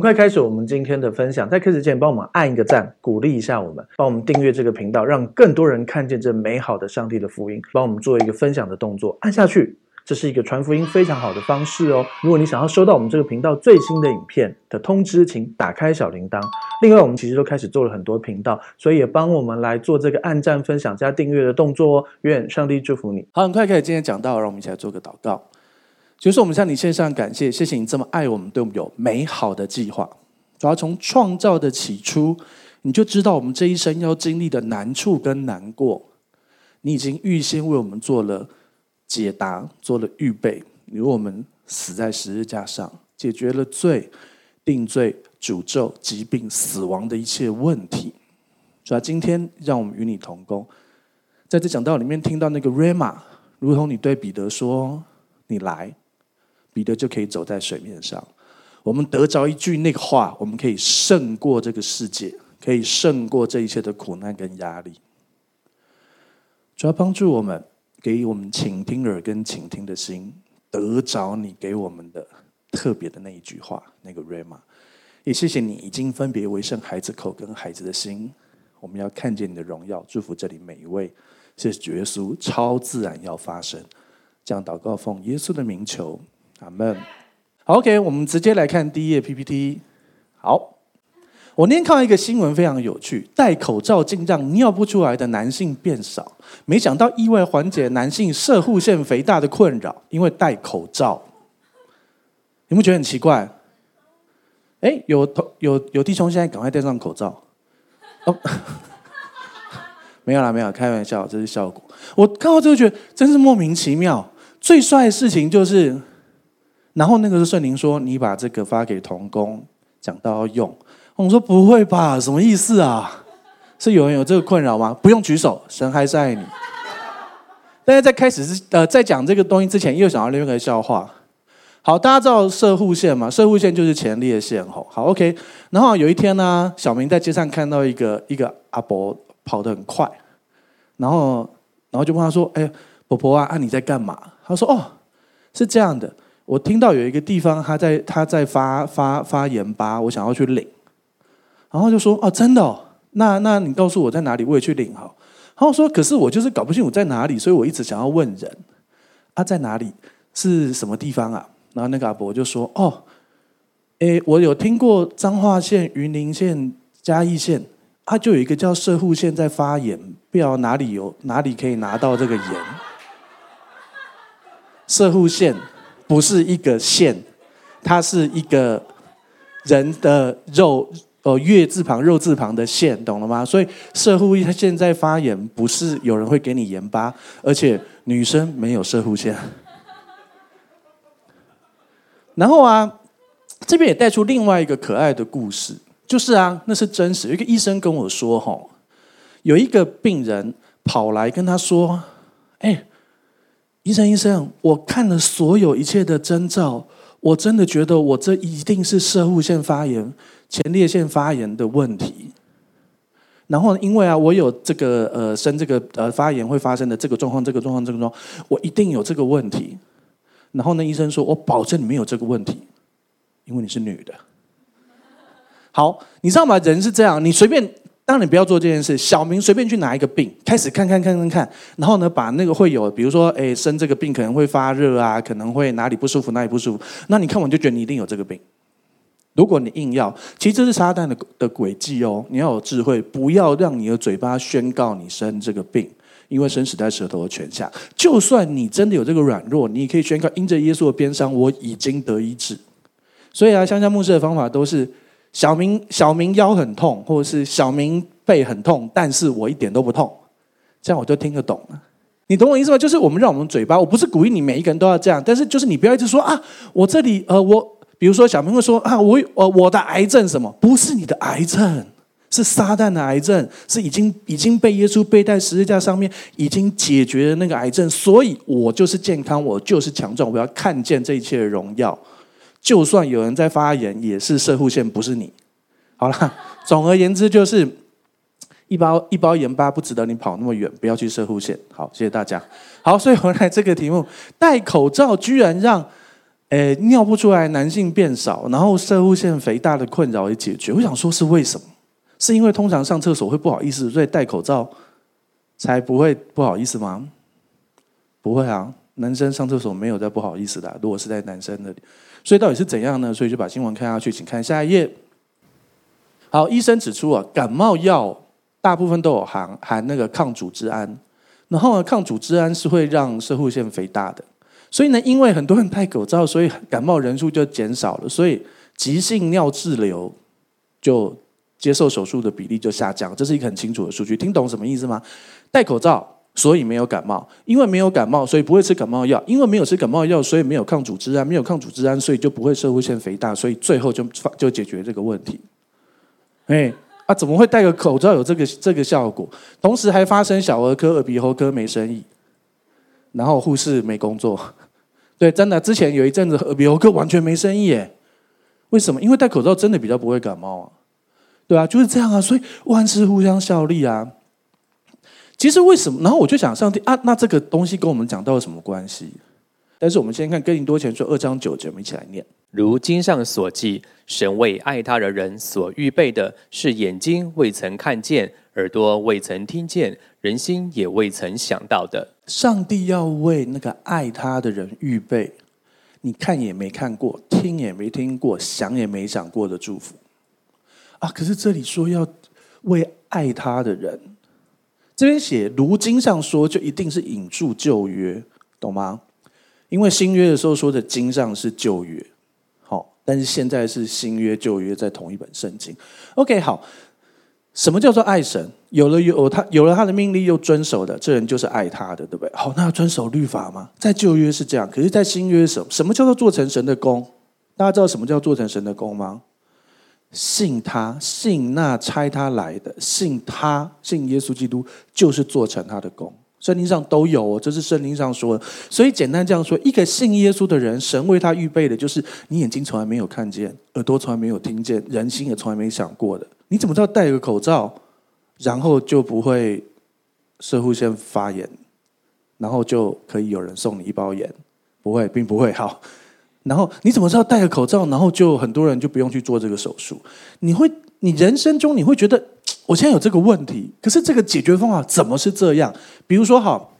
很快开始我们今天的分享，在开始之前，帮我们按一个赞，鼓励一下我们，帮我们订阅这个频道，让更多人看见这美好的上帝的福音，帮我们做一个分享的动作，按下去。这是一个传福音非常好的方式哦。如果你想要收到我们这个频道最新的影片的通知，请打开小铃铛。另外，我们其实都开始做了很多频道，所以也帮我们来做这个按赞、分享加订阅的动作哦。愿上帝祝福你。好，很快开始今天讲到，让我们一起来做个祷告。就是我们向你献上感谢，谢谢你这么爱我们，对我们有美好的计划。主要从创造的起初，你就知道我们这一生要经历的难处跟难过，你已经预先为我们做了。解答做了预备，你为我们死在十字架上，解决了罪、定罪、诅咒、疾病、死亡的一切问题。主要今天让我们与你同工，在这讲道里面听到那个 Rama，如同你对彼得说：“你来，彼得就可以走在水面上。”我们得着一句那个话，我们可以胜过这个世界，可以胜过这一切的苦难跟压力。主要帮助我们。给我们倾听耳跟倾听的心，得着你给我们的特别的那一句话，那个 Rama。也谢谢你已经分别为圣孩子口跟孩子的心，我们要看见你的荣耀，祝福这里每一位。谢谢耶稣，超自然要发生，这样祷告奉耶稣的名求，阿门。，OK，我们直接来看第一页 PPT。好。我那天看到一个新闻，非常有趣，戴口罩竟让尿不出来的男性变少，没想到意外缓解男性射护腺肥大的困扰，因为戴口罩。你不觉得很奇怪？哎，有同有有弟兄现在赶快戴上口罩。哦，没有啦，没有，开玩笑，这是效果。我看到之后觉得真是莫名其妙。最帅的事情就是，然后那个是圣灵说：“你把这个发给童工，讲到要用。”我说不会吧？什么意思啊？是有人有这个困扰吗？不用举手，神还是爱你。但是在开始之呃，在讲这个东西之前，又想要另外一个笑话。好，大家知道摄护线吗？摄护线就是前列腺吼。好，OK。然后有一天呢，小明在街上看到一个一个阿伯跑得很快，然后然后就问他说：“哎，婆婆啊，啊你在干嘛？”他说：“哦，是这样的，我听到有一个地方他在他在发发发盐巴，我想要去领。”然后就说：“哦，真的哦，那那你告诉我在哪里，我也去领好。”然后说：“可是我就是搞不清楚在哪里，所以我一直想要问人啊，在哪里？是什么地方啊？”然后那个阿伯就说：“哦，诶，我有听过彰化县、云林县、嘉义县，它就有一个叫社户县在发炎，不知道哪里有哪里可以拿到这个盐。摄护腺不是一个线，它是一个人的肉。”哦，月字旁、肉字旁的线，懂了吗？所以射护腺现在发炎，不是有人会给你盐巴，而且女生没有射护线。然后啊，这边也带出另外一个可爱的故事，就是啊，那是真实。一个医生跟我说，吼，有一个病人跑来跟他说：“哎，医生，医生，我看了所有一切的征兆，我真的觉得我这一定是射护腺发炎。”前列腺发炎的问题，然后因为啊，我有这个呃生这个呃发炎会发生的这个状况，这个状况，这个状况，我一定有这个问题。然后呢，医生说，我保证你没有这个问题，因为你是女的。好，你知道吗？人是这样，你随便，当然你不要做这件事。小明随便去拿一个病，开始看看看看看，然后呢，把那个会有，比如说，哎，生这个病可能会发热啊，可能会哪里不舒服，哪里不舒服。那你看完就觉得你一定有这个病。如果你硬要，其实这是撒旦的的诡计哦。你要有智慧，不要让你的嘴巴宣告你生这个病，因为生死在舌头的权下。就算你真的有这个软弱，你也可以宣告：因着耶稣的鞭伤，我已经得医治。所以啊，香香牧师的方法都是：小明小明腰很痛，或者是小明背很痛，但是我一点都不痛，这样我就听得懂了。你懂我意思吗？就是我们让我们嘴巴，我不是鼓励你每一个人都要这样，但是就是你不要一直说啊，我这里呃我。比如说，小明会说：“啊，我我我的癌症什么？不是你的癌症，是撒旦的癌症，是已经已经被耶稣背在十字架上面，已经解决了那个癌症。所以我就是健康，我就是强壮，我要看见这一切的荣耀。就算有人在发言，也是射护线，不是你。好了，总而言之，就是一包一包盐巴不值得你跑那么远，不要去射护线。好，谢谢大家。好，所以回来这个题目，戴口罩居然让。诶，尿不出来，男性变少，然后射护腺肥大的困扰也解决。我想说，是为什么？是因为通常上厕所会不好意思，所以戴口罩才不会不好意思吗？不会啊，男生上厕所没有在不好意思的。如果是在男生那里，所以到底是怎样呢？所以就把新闻看下去，请看下一页。好，医生指出啊，感冒药大部分都有含含那个抗组织胺，然后呢，抗组织胺是会让摄护腺肥大的，所以呢，因为很多人戴口罩，所以感冒人数就减少了，所以急性尿滞留就接受手术的比例就下降，这是一个很清楚的数据，听懂什么意思吗？戴口罩，所以没有感冒，因为没有感冒，所以不会吃感冒药，因为没有吃感冒药，所以没有抗组织胺，没有抗组织胺，所以就不会社会腺肥大，所以最后就就解决这个问题。哎，啊，怎么会戴个口罩有这个这个效果？同时还发生小儿科、耳鼻喉科没生意，然后护士没工作。对，真的，之前有一阵子耳鼻喉科完全没生意，哎，为什么？因为戴口罩真的比较不会感冒啊。对啊，就是这样啊，所以万事互相效力啊。其实为什么？然后我就想，上帝啊，那这个东西跟我们讲到了什么关系？但是我们先看哥林多前书二章九节，我们一起来念。如经上所记，神为爱他的人所预备的是眼睛未曾看见，耳朵未曾听见，人心也未曾想到的。上帝要为那个爱他的人预备，你看也没看过，听也没听过，想也没想过的祝福啊！可是这里说要为爱他的人，这边写如经上说，就一定是引注旧约，懂吗？因为新约的时候说的经上是旧约。好但是现在是新约旧约在同一本圣经。OK，好，什么叫做爱神？有了有他有了他的命令又遵守的，这人就是爱他的，对不对？好，那要遵守律法吗？在旧约是这样，可是，在新约什么？什么叫做做成神的工？大家知道什么叫做成神的工吗？信他，信那差他来的，信他，信耶稣基督，就是做成他的工。圣经上都有哦，这是圣经上说的。所以简单这样说，一个信耶稣的人，神为他预备的就是你眼睛从来没有看见，耳朵从来没有听见，人心也从来没想过的。你怎么知道戴个口罩，然后就不会摄护腺发炎，然后就可以有人送你一包盐？不会，并不会。好，然后你怎么知道戴个口罩，然后就很多人就不用去做这个手术？你会，你人生中你会觉得？我现在有这个问题，可是这个解决方法怎么是这样？比如说，好，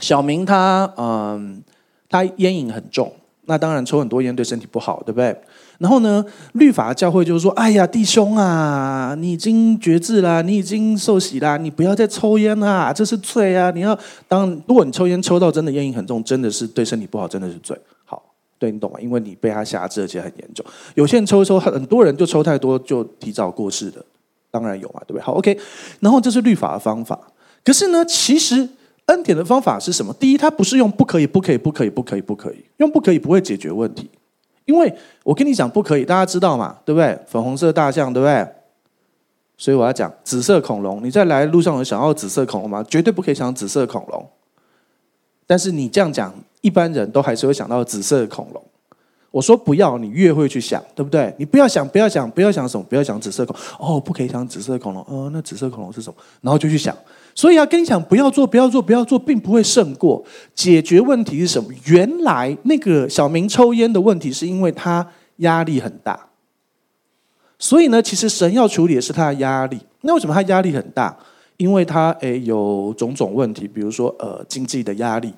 小明他嗯，他烟瘾很重，那当然抽很多烟对身体不好，对不对？然后呢，律法教会就是说，哎呀，弟兄啊，你已经绝志啦，你已经受洗啦，你不要再抽烟啦，这是罪啊！你要当，如果你抽烟抽到真的烟瘾很重，真的是对身体不好，真的是罪。对你懂吗？因为你被他辖制，而且很严重。有些人抽一抽，很多人就抽太多，就提早过世的。当然有嘛，对不对？好，OK。然后这是律法的方法，可是呢，其实恩典的方法是什么？第一，它不是用不可以、不可以、不可以、不可以、不可以，用不可以不会解决问题。因为我跟你讲不可以，大家知道嘛，对不对？粉红色大象，对不对？所以我要讲紫色恐龙。你在来路上有想要紫色恐龙吗？绝对不可以想紫色恐龙。但是你这样讲，一般人都还是会想到紫色的恐龙。我说不要，你越会去想，对不对？你不要想，不要想，不要想什么，不要想紫色恐龙哦，不可以想紫色恐龙。哦，那紫色恐龙是什么？然后就去想。所以要跟你讲，不要做，不要做，不要做，并不会胜过。解决问题是什么？原来那个小明抽烟的问题，是因为他压力很大。所以呢，其实神要处理的是他的压力。那为什么他压力很大？因为他诶有种种问题，比如说呃经济的压力。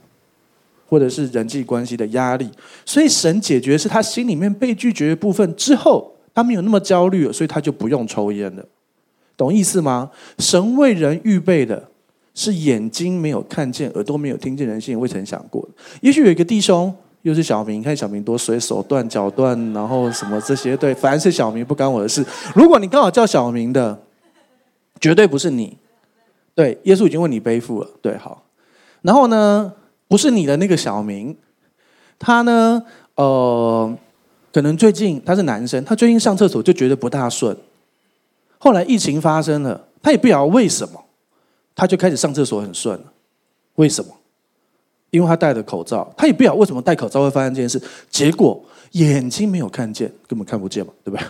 或者是人际关系的压力，所以神解决是他心里面被拒绝的部分之后，他没有那么焦虑了，所以他就不用抽烟了，懂意思吗？神为人预备的是眼睛没有看见，耳朵没有听见，人心未曾想过。也许有一个弟兄，又是小明，看小明多随手断脚断，然后什么这些，对，凡是小明不干我的事。如果你刚好叫小明的，绝对不是你，对，耶稣已经为你背负了，对，好，然后呢？不是你的那个小明，他呢？呃，可能最近他是男生，他最近上厕所就觉得不大顺。后来疫情发生了，他也不晓得为什么，他就开始上厕所很顺了。为什么？因为他戴了口罩，他也不晓得为什么戴口罩会发生这件事。结果眼睛没有看见，根本看不见嘛，对不对？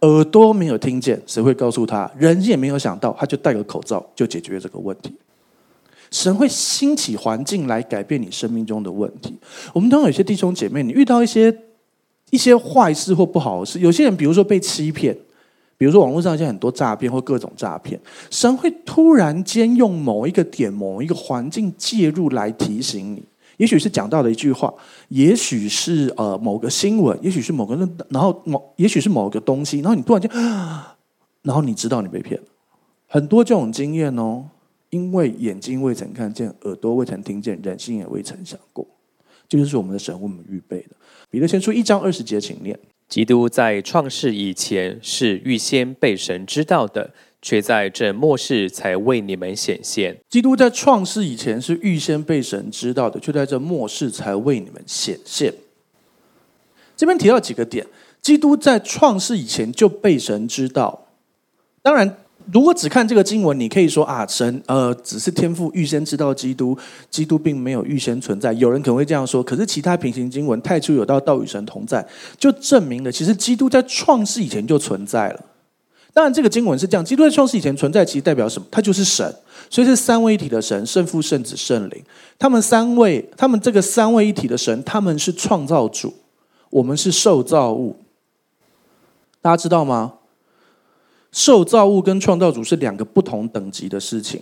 耳朵没有听见，谁会告诉他？人也没有想到，他就戴个口罩就解决这个问题。神会兴起环境来改变你生命中的问题。我们当中有些弟兄姐妹，你遇到一些一些坏事或不好的事，有些人比如说被欺骗，比如说网络上现在很多诈骗或各种诈骗，神会突然间用某一个点、某一个环境介入来提醒你。也许是讲到的一句话，也许是呃某个新闻，也许是某个人，然后某也许是某个东西，然后你突然间，然后你知道你被骗了。很多这种经验哦，因为眼睛未曾看见，耳朵未曾听见，人心也未曾想过，这就是我们的神为我们预备的。彼得先出一章二十节，请念：基督在创世以前是预先被神知道的。却在这末世才为你们显现。基督在创世以前是预先被神知道的，却在这末世才为你们显现。这边提到几个点：基督在创世以前就被神知道。当然，如果只看这个经文，你可以说啊，神呃只是天父预先知道基督，基督并没有预先存在。有人可能会这样说，可是其他平行经文太初有道，道与神同在，就证明了其实基督在创世以前就存在了。当然，这个经文是这样：基督在创世以前存在，其实代表什么？他就是神，所以是三位一体的神，圣父、圣子、圣灵。他们三位，他们这个三位一体的神，他们是创造主，我们是受造物。大家知道吗？受造物跟创造主是两个不同等级的事情。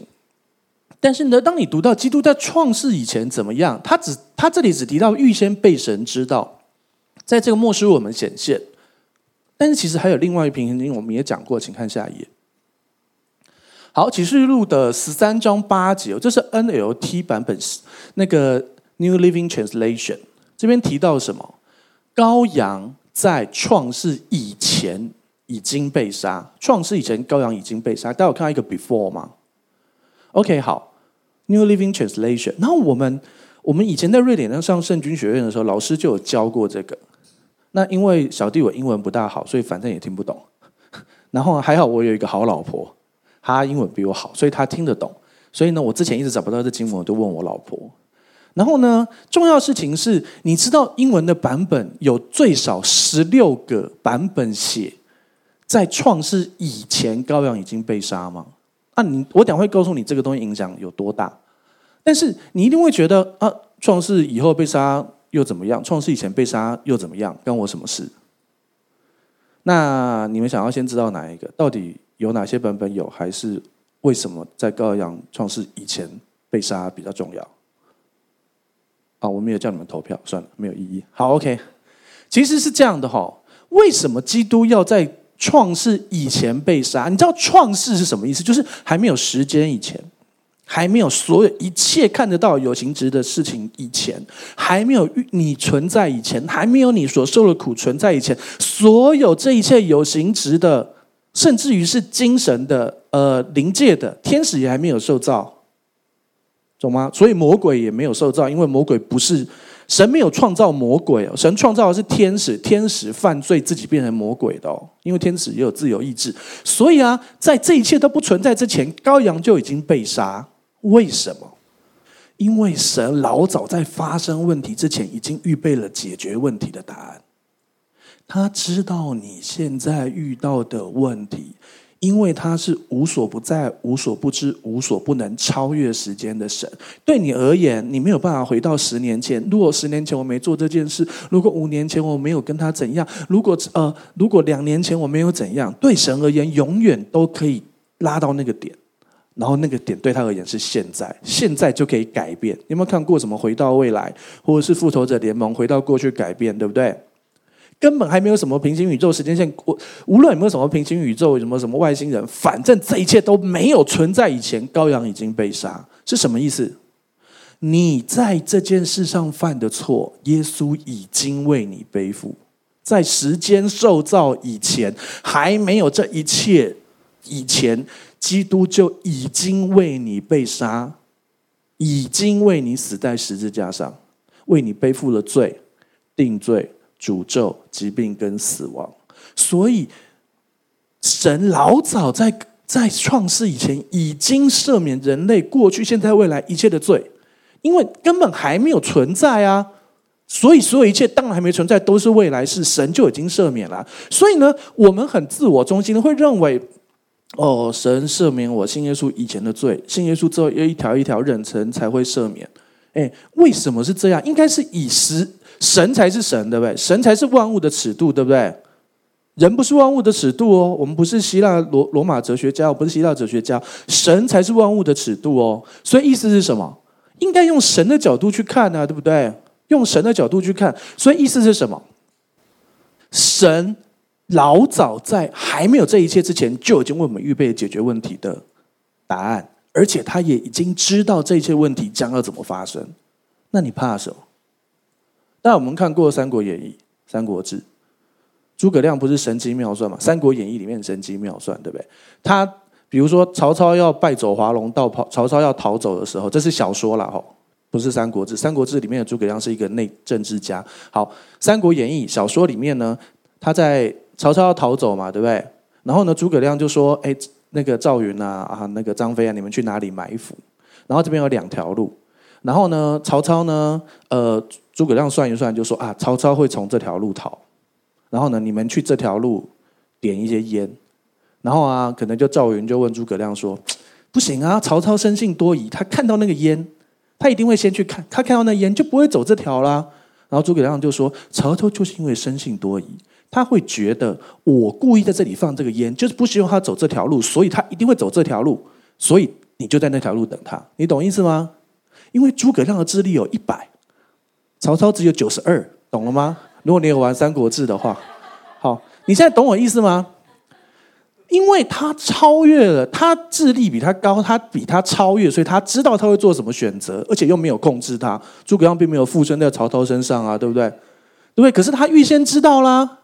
但是呢，当你读到基督在创世以前怎么样，他只他这里只提到预先被神知道，在这个末世我们显现。但是其实还有另外一平行经，我们也讲过，请看下一页。好，启示录的十三章八节，这是 NLT 版本，那个 New Living Translation 这边提到什么？羔羊在创世以前已经被杀，创世以前羔羊已经被杀。大家有看到一个 before 吗？OK，好，New Living Translation。然后我们我们以前在瑞典上圣经学院的时候，老师就有教过这个。那因为小弟我英文不大好，所以反正也听不懂。然后还好我有一个好老婆，她英文比我好，所以她听得懂。所以呢，我之前一直找不到这经文，我就问我老婆。然后呢，重要事情是，你知道英文的版本有最少十六个版本写在创世以前羔羊已经被杀吗？啊，你我等会告诉你这个东西影响有多大。但是你一定会觉得啊，创世以后被杀。又怎么样？创世以前被杀又怎么样？关我什么事？那你们想要先知道哪一个？到底有哪些版本有？还是为什么在羔羊创世以前被杀比较重要？啊，我没有叫你们投票，算了，没有意义。好，OK，其实是这样的哈。为什么基督要在创世以前被杀？你知道创世是什么意思？就是还没有时间以前。还没有所有一切看得到有形质的事情以前，还没有你存在以前，还没有你所受的苦存在以前，所有这一切有形质的，甚至于是精神的、呃灵界的天使也还没有受造，懂吗？所以魔鬼也没有受造，因为魔鬼不是神没有创造魔鬼哦，神创造的是天使，天使犯罪自己变成魔鬼的哦，因为天使也有自由意志，所以啊，在这一切都不存在之前，羔羊就已经被杀。为什么？因为神老早在发生问题之前，已经预备了解决问题的答案。他知道你现在遇到的问题，因为他是无所不在、无所不知、无所不能、超越时间的神。对你而言，你没有办法回到十年前。如果十年前我没做这件事，如果五年前我没有跟他怎样，如果呃，如果两年前我没有怎样，对神而言，永远都可以拉到那个点。然后那个点对他而言是现在，现在就可以改变。有没有看过什么回到未来，或者是复仇者联盟回到过去改变，对不对？根本还没有什么平行宇宙时间线，我无论有没有什么平行宇宙，什么什么外星人，反正这一切都没有存在以前，羔羊已经被杀，是什么意思？你在这件事上犯的错，耶稣已经为你背负，在时间受造以前，还没有这一切以前。基督就已经为你被杀，已经为你死在十字架上，为你背负了罪、定罪、诅咒、疾病跟死亡。所以，神老早在在创世以前，已经赦免人类过去、现在、未来一切的罪，因为根本还没有存在啊。所以，所有一切当然还没存在，都是未来是，神就已经赦免了。所以呢，我们很自我中心的会认为。哦，神赦免我信耶稣以前的罪，信耶稣之后要一条一条认成才会赦免。哎，为什么是这样？应该是以时神才是神，对不对？神才是万物的尺度，对不对？人不是万物的尺度哦。我们不是希腊罗罗马哲学家，我不是希腊哲学家，神才是万物的尺度哦。所以意思是什么？应该用神的角度去看啊，对不对？用神的角度去看，所以意思是什么？神老早在还没有这一切之前，就已经为我们预备解决问题的答案，而且他也已经知道这一切问题将要怎么发生。那你怕什么？但我们看过《三国演义》《三国志》，诸葛亮不是神机妙算嘛？《三国演义》里面神机妙算，对不对？他比如说曹操要败走华容道，跑曹操要逃走的时候，这是小说了哈。不是《三国志》，《三国志》里面的诸葛亮是一个内政治家。好，《三国演义》小说里面呢，他在曹操要逃走嘛，对不对？然后呢，诸葛亮就说：“哎，那个赵云啊，啊，那个张飞啊，你们去哪里埋伏？”然后这边有两条路。然后呢，曹操呢，呃，诸葛亮算一算，就说：“啊，曹操会从这条路逃。”然后呢，你们去这条路点一些烟。然后啊，可能就赵云就问诸葛亮说：“不行啊，曹操生性多疑，他看到那个烟。”他一定会先去看，他看到那烟就不会走这条啦。然后诸葛亮就说：“曹操就是因为生性多疑，他会觉得我故意在这里放这个烟，就是不希望他走这条路，所以他一定会走这条路。所以你就在那条路等他，你懂意思吗？因为诸葛亮的智力有一百，曹操只有九十二，懂了吗？如果你有玩《三国志》的话，好，你现在懂我意思吗？”因为他超越了，他智力比他高，他比他超越，所以他知道他会做什么选择，而且又没有控制他。诸葛亮并没有附身在曹操身上啊，对不对？对不对？可是他预先知道啦，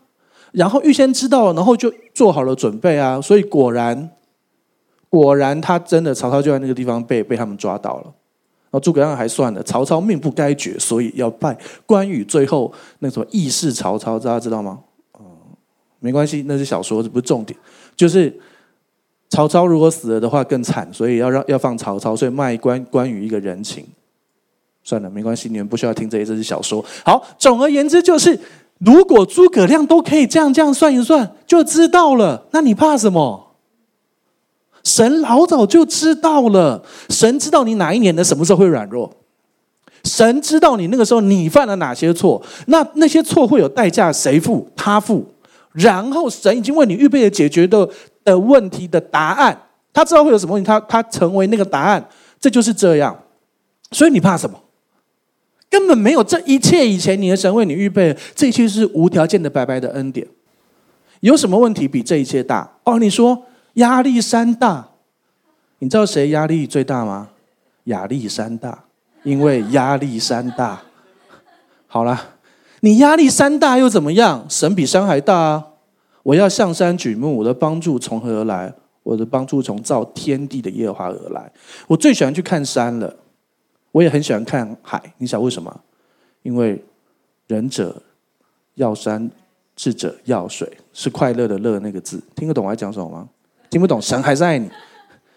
然后预先知道，然后就做好了准备啊。所以果然，果然他真的曹操就在那个地方被被他们抓到了。然后诸葛亮还算了，曹操命不该绝，所以要拜关羽。最后那什么义释曹操，大家知道吗？嗯，没关系，那是小说，这不是重点。就是曹操如果死了的话更惨，所以要让要放曹操，所以卖关关羽一个人情。算了，没关系，你们不需要听这些，这是小说。好，总而言之就是，如果诸葛亮都可以这样这样算一算就知道了，那你怕什么？神老早就知道了，神知道你哪一年的什么时候会软弱，神知道你那个时候你犯了哪些错，那那些错会有代价，谁付？他付。然后神已经为你预备了解决的的问题的答案，他知道会有什么问题，他他成为那个答案，这就是这样。所以你怕什么？根本没有这一切以前，你的神为你预备，这一切是无条件的白白的恩典。有什么问题比这一切大？哦，你说压力山大，你知道谁压力最大吗？亚历山大，因为压力山大。好了。你压力山大又怎么样？神比山还大啊！我要向山举目，我的帮助从何而来？我的帮助从造天地的耶和华而来。我最喜欢去看山了，我也很喜欢看海。你想为什么？因为仁者要山，智者要水，是快乐的乐那个字。听得懂我在讲什么吗？听不懂，神还是爱你。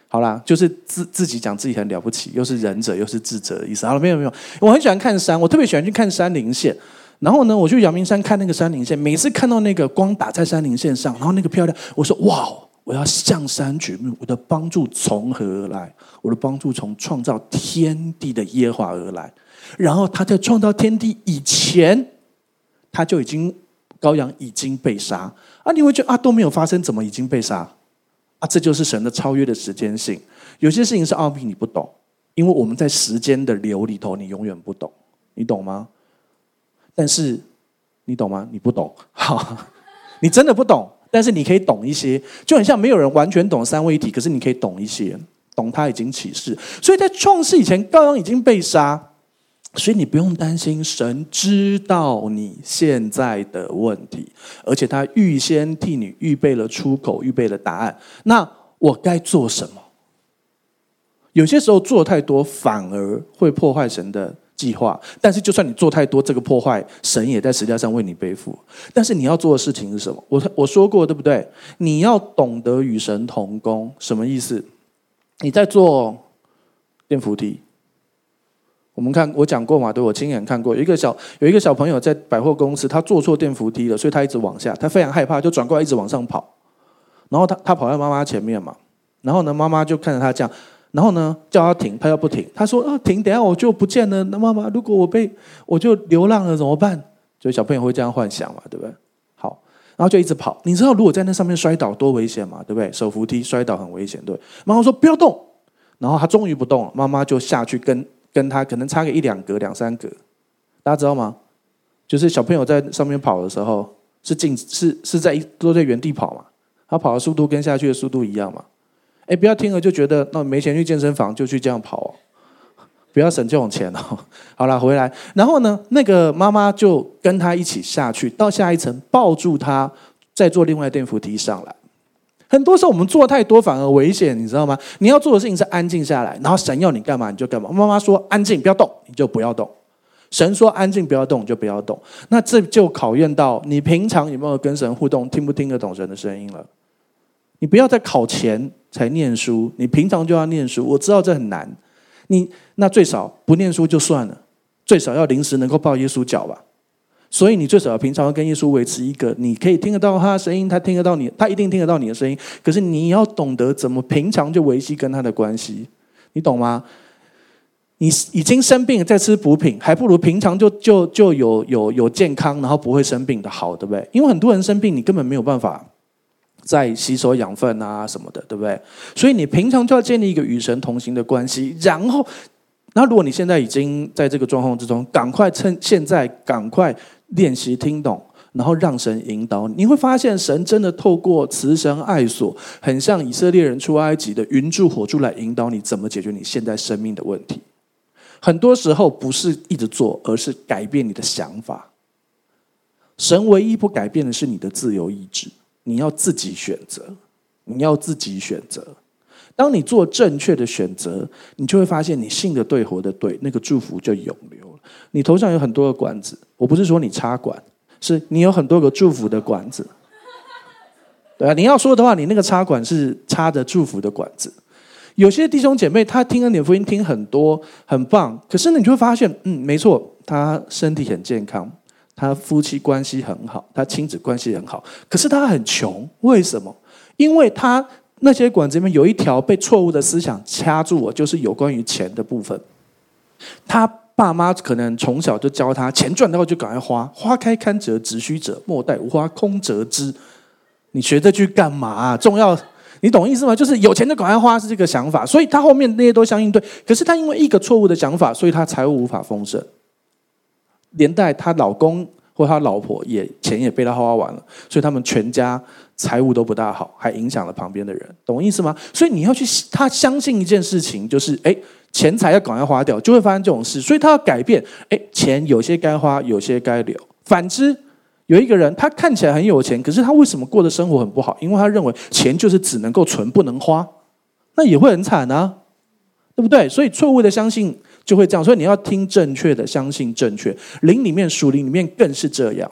好啦，就是自自己讲自己很了不起，又是仁者又是智者的意思。好了，没有没有，我很喜欢看山，我特别喜欢去看山林线。然后呢，我去阳明山看那个山林线，每次看到那个光打在山林线上，然后那个漂亮，我说哇，我要向山举目，我的帮助从何而来？我的帮助从创造天地的耶和华而来。然后他在创造天地以前，他就已经羔羊已经被杀啊！你会觉得啊都没有发生，怎么已经被杀啊？这就是神的超越的时间性。有些事情是奥秘，你不懂，因为我们在时间的流里头，你永远不懂，你懂吗？但是，你懂吗？你不懂，好，你真的不懂。但是你可以懂一些，就很像没有人完全懂三位一体，可是你可以懂一些，懂他已经启示。所以在创世以前，羔羊已经被杀，所以你不用担心。神知道你现在的问题，而且他预先替你预备了出口，预备了答案。那我该做什么？有些时候做太多，反而会破坏神的。计划，但是就算你做太多，这个破坏，神也在十字架上为你背负。但是你要做的事情是什么？我我说过对不对？你要懂得与神同工，什么意思？你在做电扶梯，我们看我讲过嘛？对，我亲眼看过，有一个小有一个小朋友在百货公司，他坐错电扶梯了，所以他一直往下，他非常害怕，就转过来一直往上跑。然后他他跑在妈妈前面嘛，然后呢，妈妈就看着他这样，然后呢叫他停，他又不停，他说啊停，等下我就不见了。那妈妈，如果我被我就流浪了怎么办？所以小朋友会这样幻想嘛，对不对？好，然后就一直跑。你知道如果在那上面摔倒多危险吗？对不对？手扶梯摔倒很危险，对。妈妈说不要动，然后他终于不动了，妈妈就下去跟跟他可能差个一两格两三格，大家知道吗？就是小朋友在上面跑的时候是静是是在都在原地跑嘛。他跑的速度跟下去的速度一样嘛？哎，不要听了就觉得那没钱去健身房就去这样跑哦，不要省这种钱哦。好了，回来，然后呢，那个妈妈就跟他一起下去到下一层，抱住他，再坐另外电扶梯上来。很多时候我们做太多反而危险，你知道吗？你要做的事情是安静下来，然后神要你干嘛你就干嘛。妈妈说安静，不要动，你就不要动。神说安静，不要动，你就不要动。那这就考验到你平常有没有跟神互动，听不听得懂神的声音了。你不要在考前才念书，你平常就要念书。我知道这很难，你那最少不念书就算了，最少要临时能够抱耶稣脚吧。所以你最少要平常要跟耶稣维持一个，你可以听得到他的声音，他听得到你，他一定听得到你的声音。可是你要懂得怎么平常就维系跟他的关系，你懂吗？你已经生病在吃补品，还不如平常就就就有有有健康，然后不会生病的好，对不对？因为很多人生病，你根本没有办法。再吸收养分啊什么的，对不对？所以你平常就要建立一个与神同行的关系，然后，那如果你现在已经在这个状况之中，赶快趁现在赶快练习听懂，然后让神引导你，你会发现神真的透过慈神爱所，很像以色列人出埃及的云柱火柱来引导你怎么解决你现在生命的问题。很多时候不是一直做，而是改变你的想法。神唯一不改变的是你的自由意志。你要自己选择，你要自己选择。当你做正确的选择，你就会发现你信的对，活的对，那个祝福就永。你头上有很多个管子，我不是说你插管，是你有很多个祝福的管子。对啊，你要说的话，你那个插管是插着祝福的管子。有些弟兄姐妹他听恩典福音听很多，很棒，可是呢，你就会发现，嗯，没错，他身体很健康。他夫妻关系很好，他亲子关系很好，可是他很穷，为什么？因为他那些管子里面有一条被错误的思想掐住我，就是有关于钱的部分。他爸妈可能从小就教他，钱赚到就赶快花，花开堪折直须折，莫待无花空折枝。你学这句干嘛啊？重要，你懂意思吗？就是有钱就赶快花是这个想法，所以他后面那些都相应对。可是他因为一个错误的想法，所以他财务无法丰盛。连带她老公或她老婆也钱也被他花完了，所以他们全家财务都不大好，还影响了旁边的人，懂我意思吗？所以你要去，他相信一件事情，就是哎，钱财要赶快花掉，就会发生这种事，所以他要改变。哎，钱有些该花，有些该留。反之，有一个人他看起来很有钱，可是他为什么过的生活很不好？因为他认为钱就是只能够存，不能花，那也会很惨啊，对不对？所以错误的相信。就会这样，所以你要听正确的，相信正确。灵里面属灵里面更是这样，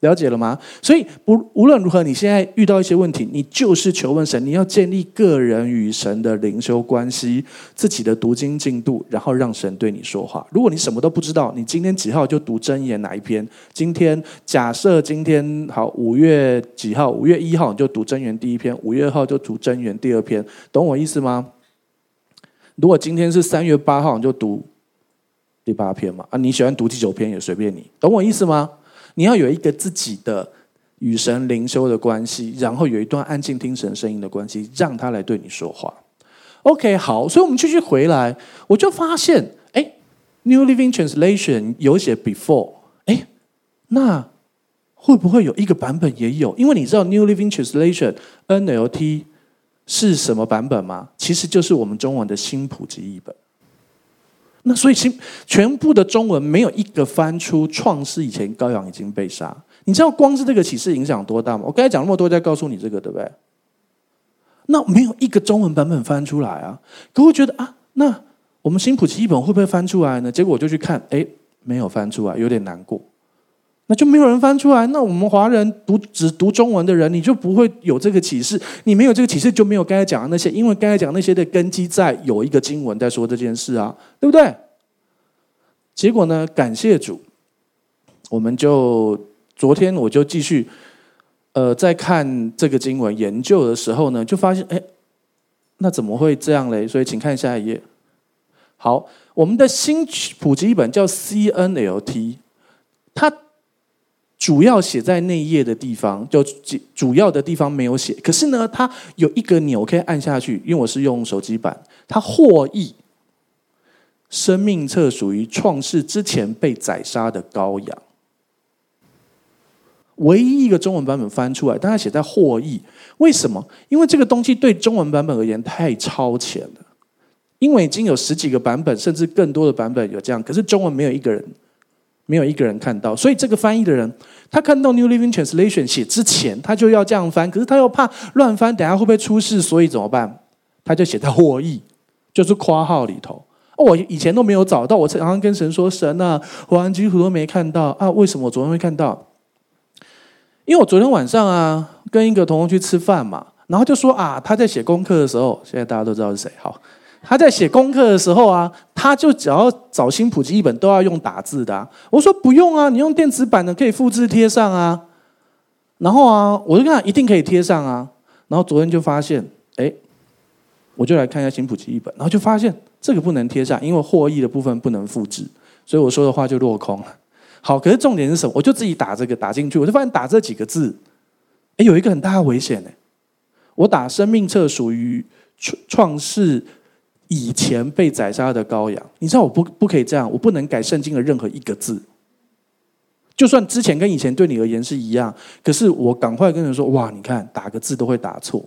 了解了吗？所以不无论如何，你现在遇到一些问题，你就是求问神，你要建立个人与神的灵修关系，自己的读经进度，然后让神对你说话。如果你什么都不知道，你今天几号就读真言哪一篇？今天假设今天好五月几号？五月一号你就读真言第一篇，五月二号就读真言第二篇，懂我意思吗？如果今天是三月八号，你就读第八篇嘛。啊，你喜欢读第九篇也随便你，懂我意思吗？你要有一个自己的与神灵修的关系，然后有一段安静听神声音的关系，让他来对你说话。OK，好，所以我们继续回来，我就发现，哎，New Living Translation 有写 before，哎，那会不会有一个版本也有？因为你知道 New Living Translation NLT。是什么版本吗？其实就是我们中文的新普及译本。那所以新全部的中文没有一个翻出创世以前羔羊已经被杀。你知道光是这个启示影响多大吗？我刚才讲那么多，在告诉你这个，对不对？那没有一个中文版本翻出来啊！可我觉得啊，那我们新普及译本会不会翻出来呢？结果我就去看，哎，没有翻出来，有点难过。那就没有人翻出来。那我们华人读只读中文的人，你就不会有这个启示。你没有这个启示，就没有刚才讲的那些。因为刚才讲那些的根基在有一个经文在说这件事啊，对不对？结果呢，感谢主，我们就昨天我就继续呃，在看这个经文研究的时候呢，就发现，哎，那怎么会这样嘞？所以，请看下一页。好，我们的新普及译本叫 CNLT，它主要写在内页的地方，就主要的地方没有写。可是呢，它有一个钮可以按下去，因为我是用手机版，它获益。生命册属于创世之前被宰杀的羔羊，唯一一个中文版本翻出来，但它写在获益。为什么？因为这个东西对中文版本而言太超前了。因为已经有十几个版本，甚至更多的版本有这样，可是中文没有一个人，没有一个人看到。所以这个翻译的人，他看到 New Living Translation 写之前，他就要这样翻，可是他又怕乱翻，等下会不会出事？所以怎么办？他就写在获译，就是括号里头。我以前都没有找到，我常常跟神说：“神啊，我几乎都没看到啊！为什么我昨天会看到？因为我昨天晚上啊，跟一个同学去吃饭嘛，然后就说啊，他在写功课的时候，现在大家都知道是谁。好，他在写功课的时候啊，他就只要找新普及一本都要用打字的啊。我说不用啊，你用电子版的可以复制贴上啊。然后啊，我就跟他一定可以贴上啊。然后昨天就发现，哎，我就来看一下新普及一本，然后就发现。这个不能贴上，因为获益的部分不能复制，所以我说的话就落空了。好，可是重点是什么？我就自己打这个打进去，我就发现打这几个字，哎，有一个很大的危险呢。我打生命册属于创创世以前被宰杀的羔羊，你知道我不不可以这样，我不能改圣经的任何一个字，就算之前跟以前对你而言是一样，可是我赶快跟人说，哇，你看打个字都会打错，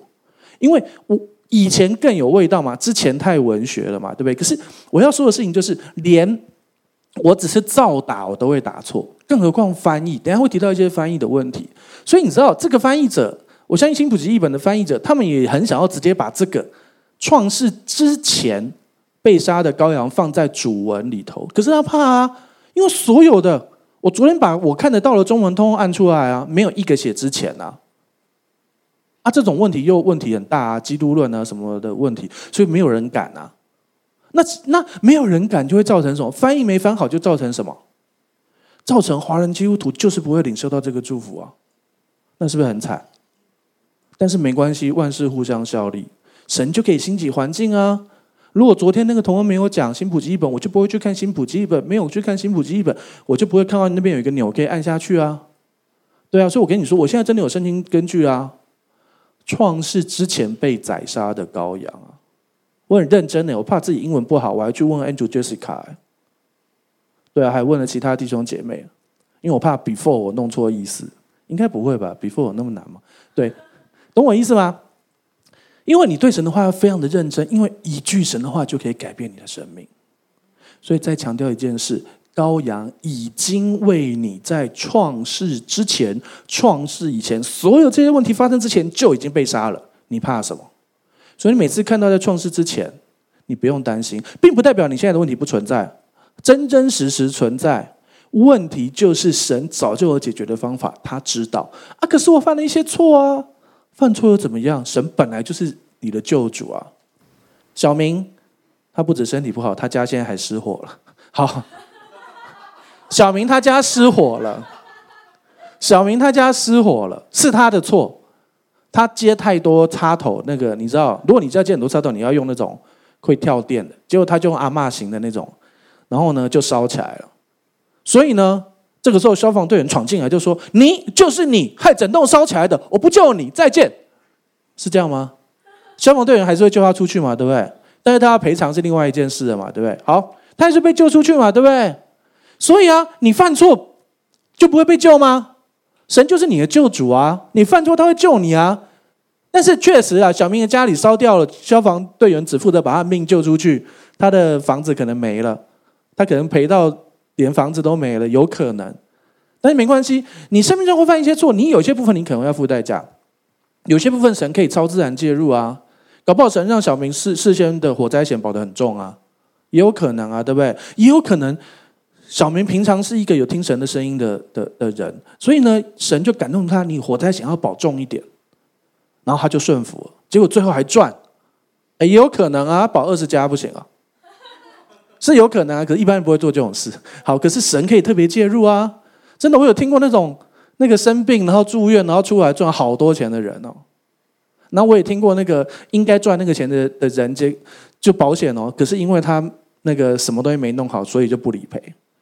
因为我。以前更有味道嘛？之前太文学了嘛，对不对？可是我要说的事情就是，连我只是照打，我都会打错，更何况翻译。等下会提到一些翻译的问题。所以你知道，这个翻译者，我相信新普及译本的翻译者，他们也很想要直接把这个创世之前被杀的羔羊放在主文里头。可是他怕啊，因为所有的，我昨天把我看得到的中文通通按出来啊，没有一个写之前啊。啊，这种问题又问题很大啊，基督论啊什么的问题，所以没有人敢啊。那那没有人敢，就会造成什么？翻译没翻好，就造成什么？造成华人基督徒就是不会领受到这个祝福啊。那是不是很惨？但是没关系，万事互相效力，神就可以兴起环境啊。如果昨天那个同文没有讲新普及一本，我就不会去看新普及一本；没有去看新普及一本，我就不会看到那边有一个钮可以按下去啊。对啊，所以我跟你说，我现在真的有圣经根据啊。创世之前被宰杀的羔羊啊！我很认真的，我怕自己英文不好，我还去问 Andrew Jessica。对啊，还问了其他弟兄姐妹，因为我怕 before 我弄错意思，应该不会吧？before 有那么难吗？对，懂我意思吗？因为你对神的话要非常的认真，因为一句神的话就可以改变你的生命。所以再强调一件事。羔羊已经为你在创世之前、创世以前，所有这些问题发生之前就已经被杀了。你怕什么？所以每次看到在创世之前，你不用担心，并不代表你现在的问题不存在，真真实实存在。问题就是神早就有解决的方法，他知道啊。可是我犯了一些错啊，犯错又怎么样？神本来就是你的救主啊。小明，他不止身体不好，他家现在还失火了。好。小明他家失火了，小明他家失火了，是他的错，他接太多插头，那个你知道，如果你家接很多插头，你要用那种会跳电的，结果他就用阿嬷型的那种，然后呢就烧起来了。所以呢，这个时候消防队员闯进来就说：“你就是你害整栋烧起来的，我不救你，再见。”是这样吗？消防队员还是会救他出去嘛，对不对？但是他要赔偿是另外一件事了嘛，对不对？好，他还是被救出去嘛，对不对？所以啊，你犯错就不会被救吗？神就是你的救主啊，你犯错他会救你啊。但是确实啊，小明的家里烧掉了，消防队员只负责把他命救出去，他的房子可能没了，他可能赔到连房子都没了，有可能。但是没关系，你生命中会犯一些错，你有些部分你可能要付代价，有些部分神可以超自然介入啊，搞不好神让小明事事先的火灾险保得很重啊，也有可能啊，对不对？也有可能。小明平常是一个有听神的声音的的的人，所以呢，神就感动他，你火灾想要保重一点，然后他就顺服，结果最后还赚，也有可能啊，保二十家不行啊，是有可能啊，可是一般人不会做这种事。好，可是神可以特别介入啊，真的，我有听过那种那个生病然后住院然后出来赚好多钱的人哦。那我也听过那个应该赚那个钱的的人就就保险哦，可是因为他那个什么东西没弄好，所以就不理赔。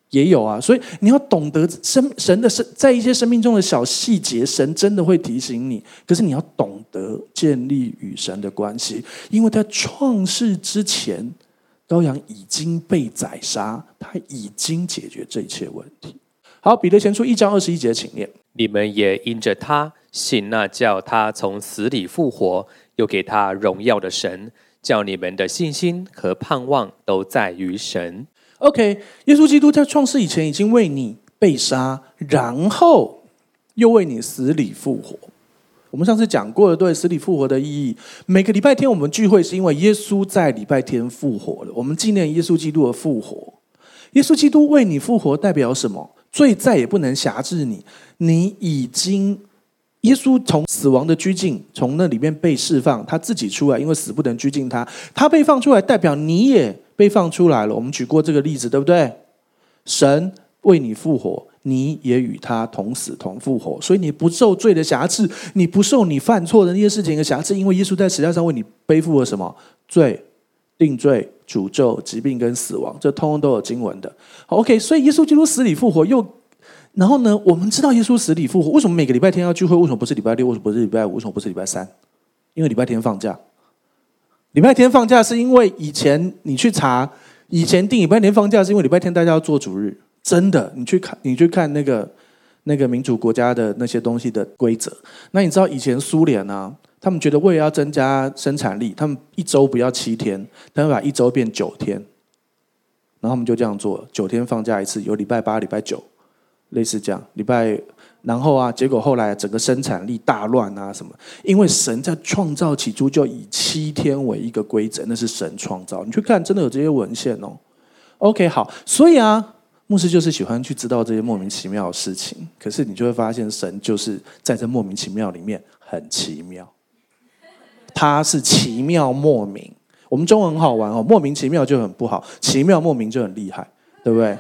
也有啊，所以你要懂得生神的生，在一些生命中的小细节，神真的会提醒你。可是你要懂得建立与神的关系，因为在创世之前，羔羊已经被宰杀，他已经解决这一切问题。好，彼得前书一章二十一节，请念：你们也因着他信那叫他从死里复活，又给他荣耀的神，叫你们的信心和盼望都在于神。OK，耶稣基督在创世以前已经为你被杀，然后又为你死里复活。我们上次讲过了，对死里复活的意义。每个礼拜天我们聚会是因为耶稣在礼拜天复活了，我们纪念耶稣基督的复活。耶稣基督为你复活代表什么？罪再也不能辖制你，你已经耶稣从死亡的拘禁，从那里面被释放，他自己出来，因为死不能拘禁他，他被放出来，代表你也。被放出来了，我们举过这个例子，对不对？神为你复活，你也与他同死同复活，所以你不受罪的瑕疵，你不受你犯错的那些事情的瑕疵，因为耶稣在十字架上为你背负了什么罪、定罪、诅咒、疾病跟死亡，这通通都有经文的。，OK，所以耶稣基督死里复活，又然后呢？我们知道耶稣死里复活，为什么每个礼拜天要聚会？为什么不是礼拜六？为什么不是礼拜五？为什么不是礼拜三？因为礼拜天放假。礼拜天放假是因为以前你去查，以前定礼拜天放假是因为礼拜天大家要做主日，真的，你去看，你去看那个那个民主国家的那些东西的规则。那你知道以前苏联啊，他们觉得为了要增加生产力，他们一周不要七天，他们把一周变九天，然后他们就这样做，九天放假一次，有礼拜八、礼拜九，类似这样，礼拜。然后啊，结果后来整个生产力大乱啊，什么？因为神在创造起初就以七天为一个规则，那是神创造。你去看，真的有这些文献哦。OK，好，所以啊，牧师就是喜欢去知道这些莫名其妙的事情。可是你就会发现，神就是在这莫名其妙里面很奇妙，他是奇妙莫名。我们中文很好玩哦，莫名其妙就很不好，奇妙莫名就很厉害，对不对？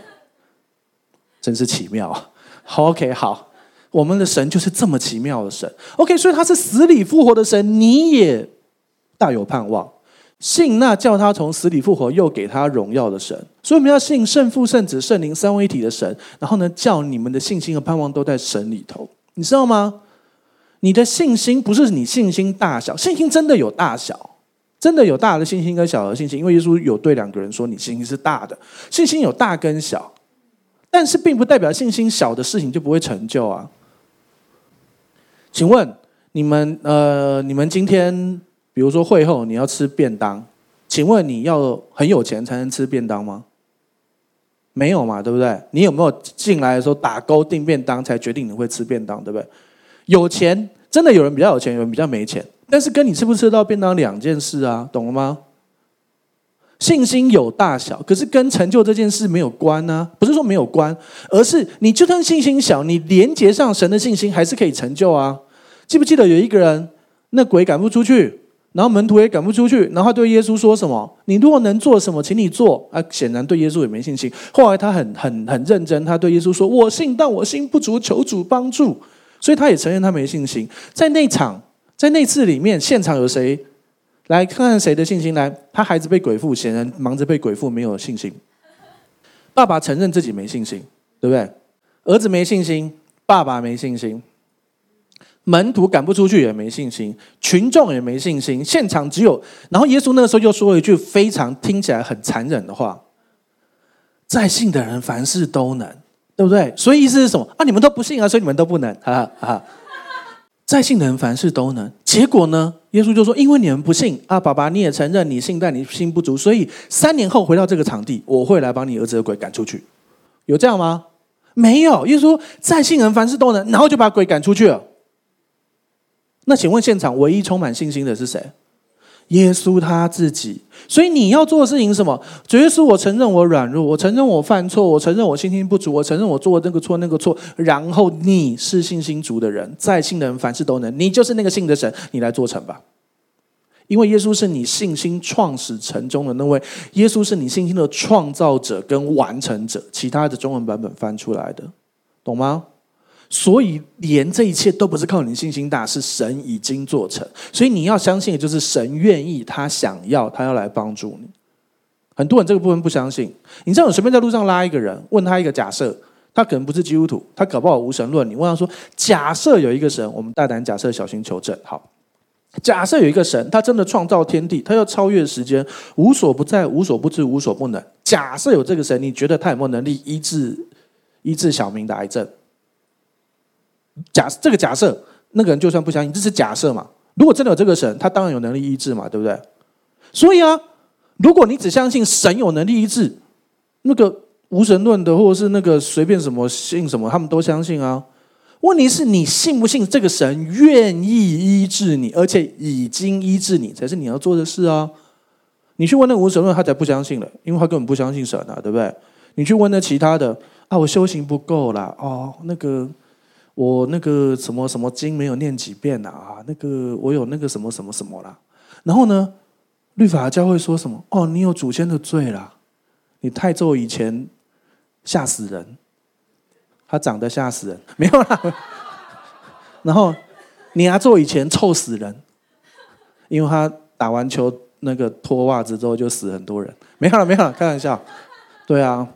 真是奇妙啊。OK，好。我们的神就是这么奇妙的神，OK，所以他是死里复活的神，你也大有盼望。信那叫他从死里复活，又给他荣耀的神，所以我们要信圣父、圣子、圣灵三位一体的神。然后呢，叫你们的信心和盼望都在神里头，你知道吗？你的信心不是你信心大小，信心真的有大小，真的有大的信心跟小的信心，因为耶稣有对两个人说：“你信心是大的，信心有大跟小，但是并不代表信心小的事情就不会成就啊。”请问你们呃，你们今天比如说会后你要吃便当，请问你要很有钱才能吃便当吗？没有嘛，对不对？你有没有进来的时候打勾订便当才决定你会吃便当，对不对？有钱真的有人比较有钱，有人比较没钱，但是跟你吃不吃到便当两件事啊，懂了吗？信心有大小，可是跟成就这件事没有关呢、不是说没有关，而是你就算信心小，你连接上神的信心，还是可以成就啊。记不记得有一个人，那鬼赶不出去，然后门徒也赶不出去，然后他对耶稣说什么？你如果能做什么，请你做。啊，显然对耶稣也没信心。后来他很很很认真，他对耶稣说：“我信，但我心不足，求主帮助。”所以他也承认他没信心。在那场，在那次里面，现场有谁？来看看谁的信心？来，他孩子被鬼附，显然忙着被鬼附，没有信心。爸爸承认自己没信心，对不对？儿子没信心，爸爸没信心，门徒赶不出去也没信心，群众也没信心。现场只有……然后耶稣那个时候又说了一句非常听起来很残忍的话：“在信的人凡事都能，对不对？”所以意思是什么？啊，你们都不信啊，所以你们都不能，哈哈。在信的人凡事都能，结果呢？耶稣就说：“因为你们不信啊，爸爸你也承认你信，但你心不足，所以三年后回到这个场地，我会来把你儿子的鬼赶出去。有这样吗？没有。耶稣说在信人凡事都能，然后就把鬼赶出去了。那请问现场唯一充满信心的是谁？”耶稣他自己，所以你要做的事情是什么？主耶稣，我承认我软弱，我承认我犯错，我承认我信心不足，我承认我做的那个错那个错。然后你是信心足的人，在信的人凡事都能，你就是那个信的神，你来做成吧。因为耶稣是你信心创始成终的那位，耶稣是你信心的创造者跟完成者。其他的中文版本翻出来的，懂吗？所以连这一切都不是靠你信心大，是神已经做成。所以你要相信的就是神愿意，他想要，他要来帮助你。很多人这个部分不相信。你知道，我随便在路上拉一个人，问他一个假设，他可能不是基督徒，他搞不好无神论。你问他说：“假设有一个神，我们大胆假设，小心求证。”好，假设有一个神，他真的创造天地，他要超越时间，无所不在，无所不知，无所不能。假设有这个神，你觉得他有没有能力医治医治小明的癌症？假这个假设，那个人就算不相信，这是假设嘛？如果真的有这个神，他当然有能力医治嘛，对不对？所以啊，如果你只相信神有能力医治，那个无神论的，或者是那个随便什么信什么，他们都相信啊。问题是你信不信这个神愿意医治你，而且已经医治你，才是你要做的事啊。你去问那无神论，他才不相信了，因为他根本不相信神啊，对不对？你去问那其他的啊，我修行不够啦，哦，那个。我那个什么什么经没有念几遍啊？那个我有那个什么什么什么啦。然后呢，律法教会说什么？哦，你有祖先的罪啦。你太咒以前吓死人，他长得吓死人，没有啦。然后你阿做以前臭死人，因为他打完球那个脱袜子之后就死很多人，没有了，没有了，开玩笑。对啊。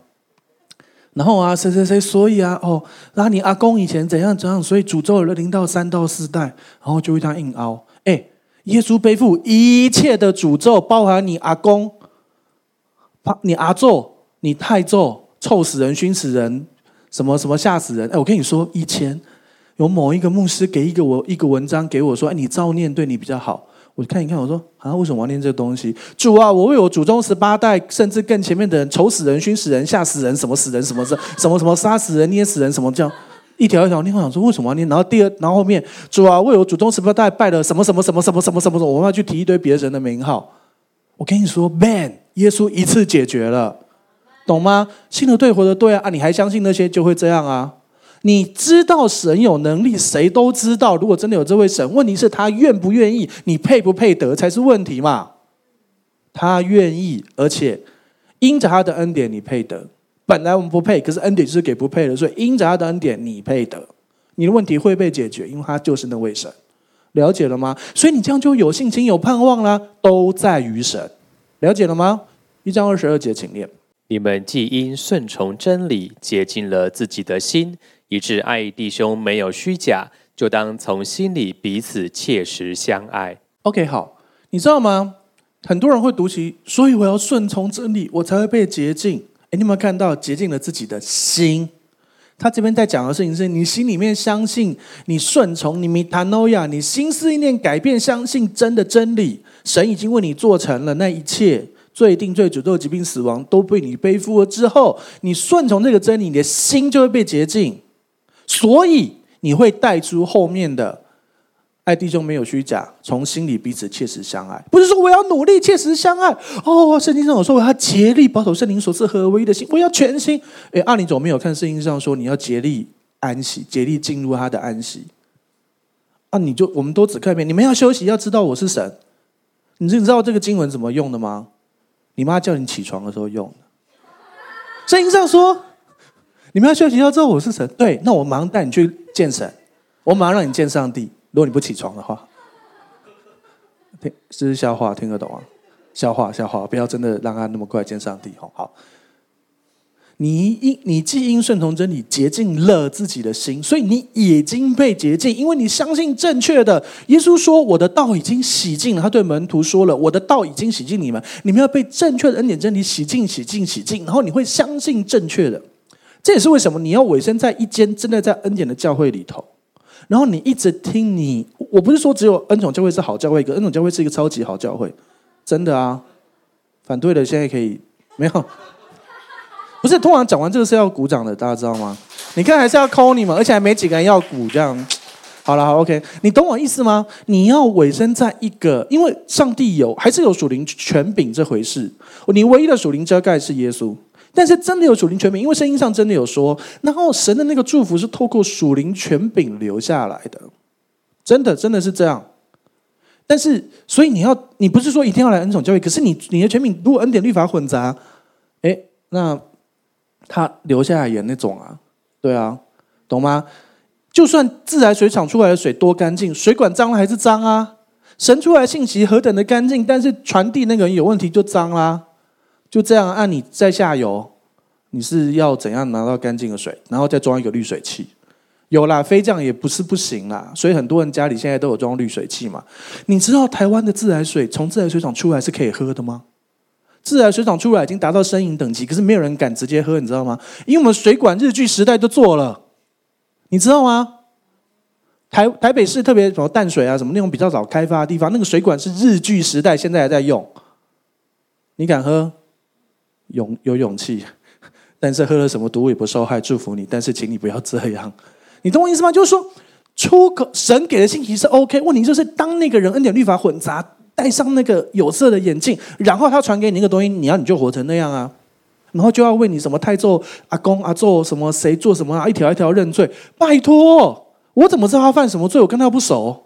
然后啊，谁谁谁，所以啊，哦，那你阿公以前怎样怎样，所以诅咒了零到三到四代，然后就为他硬凹。哎，耶稣背负一切的诅咒，包含你阿公、你阿祖、你太祖，臭死人、熏死人，什么什么吓死人。哎，我跟你说，以前有某一个牧师给一个我一个文章给我说，哎，你照念对你比较好。我看一看，我说啊，为什么我要念这个东西？主啊，我为我祖宗十八代，甚至更前面的人，愁死人、熏死人、吓死人，什么死人，什么什什么什么杀死人、捏死人，什么这样一条一条念。我想说，为什么要念？然后第二，然后后面，主啊，为我祖宗十八代拜了什么什么什么什么什么什么什么，我们要去提一堆别人的名号。我跟你说，man，耶稣一次解决了，懂吗？信的对，活的对啊！啊，你还相信那些，就会这样啊。你知道神有能力，谁都知道。如果真的有这位神，问题是他愿不愿意，你配不配得才是问题嘛？他愿意，而且因着他的恩典，你配得。本来我们不配，可是恩典就是给不配的，所以因着他的恩典，你配得。你的问题会被解决，因为他就是那位神。了解了吗？所以你这样就有信心、有盼望啦，都在于神。了解了吗？一章二十二节，请念：你们既因顺从真理，洁净了自己的心。以致爱弟兄没有虚假，就当从心里彼此切实相爱。OK，好，你知道吗？很多人会读起，所以我要顺从真理，我才会被洁净。哎，你有没有看到洁净了自己的心？他这边在讲的事情是你心里面相信，你顺从，你 metanoia，你心思意念改变，相信真的真理，神已经为你做成了那一切。罪定罪、诅咒、疾病、死亡都被你背负了之后，你顺从这个真理，你的心就会被洁净。所以你会带出后面的爱弟兄没有虚假，从心里彼此切实相爱。不是说我要努力切实相爱哦。圣经上有说我要竭力保守圣灵所赐合而为一的心，我要全心。哎，阿林总没有看圣经上说你要竭力安息，竭力进入他的安息。啊，你就我们都只看一遍，你们要休息，要知道我是神。你知道这个经文怎么用的吗？你妈叫你起床的时候用的。圣经上说。你们要休息，要知道我是神。对，那我马上带你去见神，我马上让你见上帝。如果你不起床的话，听，这是笑话，听得懂啊？笑话，笑话，不要真的让他那么快见上帝。好，好。你因你既因顺从真理洁净了自己的心，所以你已经被洁净，因为你相信正确的。耶稣说：“我的道已经洗净了。”他对门徒说了：“我的道已经洗净你们，你们要被正确的恩典真理洗净、洗净、洗净。”然后你会相信正确的。这也是为什么你要委身在一间真的在恩典的教会里头，然后你一直听你。我不是说只有恩宠教会是好教会，可恩宠教会是一个超级好教会，真的啊。反对的现在可以没有？不是，通常讲完这个是要鼓掌的，大家知道吗？你看还是要 call 你们，而且还没几个人要鼓，这样好了，好 OK。你懂我意思吗？你要委身在一个，因为上帝有还是有属灵权柄这回事。你唯一的属灵遮盖是耶稣。但是真的有属灵权柄，因为圣经上真的有说，然后神的那个祝福是透过属灵权柄留下来的，真的真的是这样。但是，所以你要，你不是说一定要来恩宠教会，可是你你的权柄如果恩典律法混杂，哎，那他留下来也那种啊，对啊，懂吗？就算自来水厂出来的水多干净，水管脏了还是脏啊。神出来信息何等的干净，但是传递那个人有问题就脏啦。就这样，按你在下游，你是要怎样拿到干净的水，然后再装一个滤水器？有啦，非这样也不是不行啦。所以很多人家里现在都有装滤水器嘛。你知道台湾的自来水从自来水厂出来是可以喝的吗？自来水厂出来已经达到生饮等级，可是没有人敢直接喝，你知道吗？因为我们水管日据时代都做了，你知道吗？台台北市特别什么淡水啊，什么那种比较早开发的地方，那个水管是日据时代，现在还在用。你敢喝？勇有勇气，但是喝了什么毒也不受害，祝福你。但是请你不要这样，你懂我意思吗？就是说，出口神给的信息是 OK，问题就是当那个人恩典律法混杂。戴上那个有色的眼镜，然后他传给你那个东西，你要你就活成那样啊，然后就要为你什么太祖阿公阿祖什么谁做什么啊，一条一条认罪。拜托，我怎么知道他犯什么罪？我跟他不熟。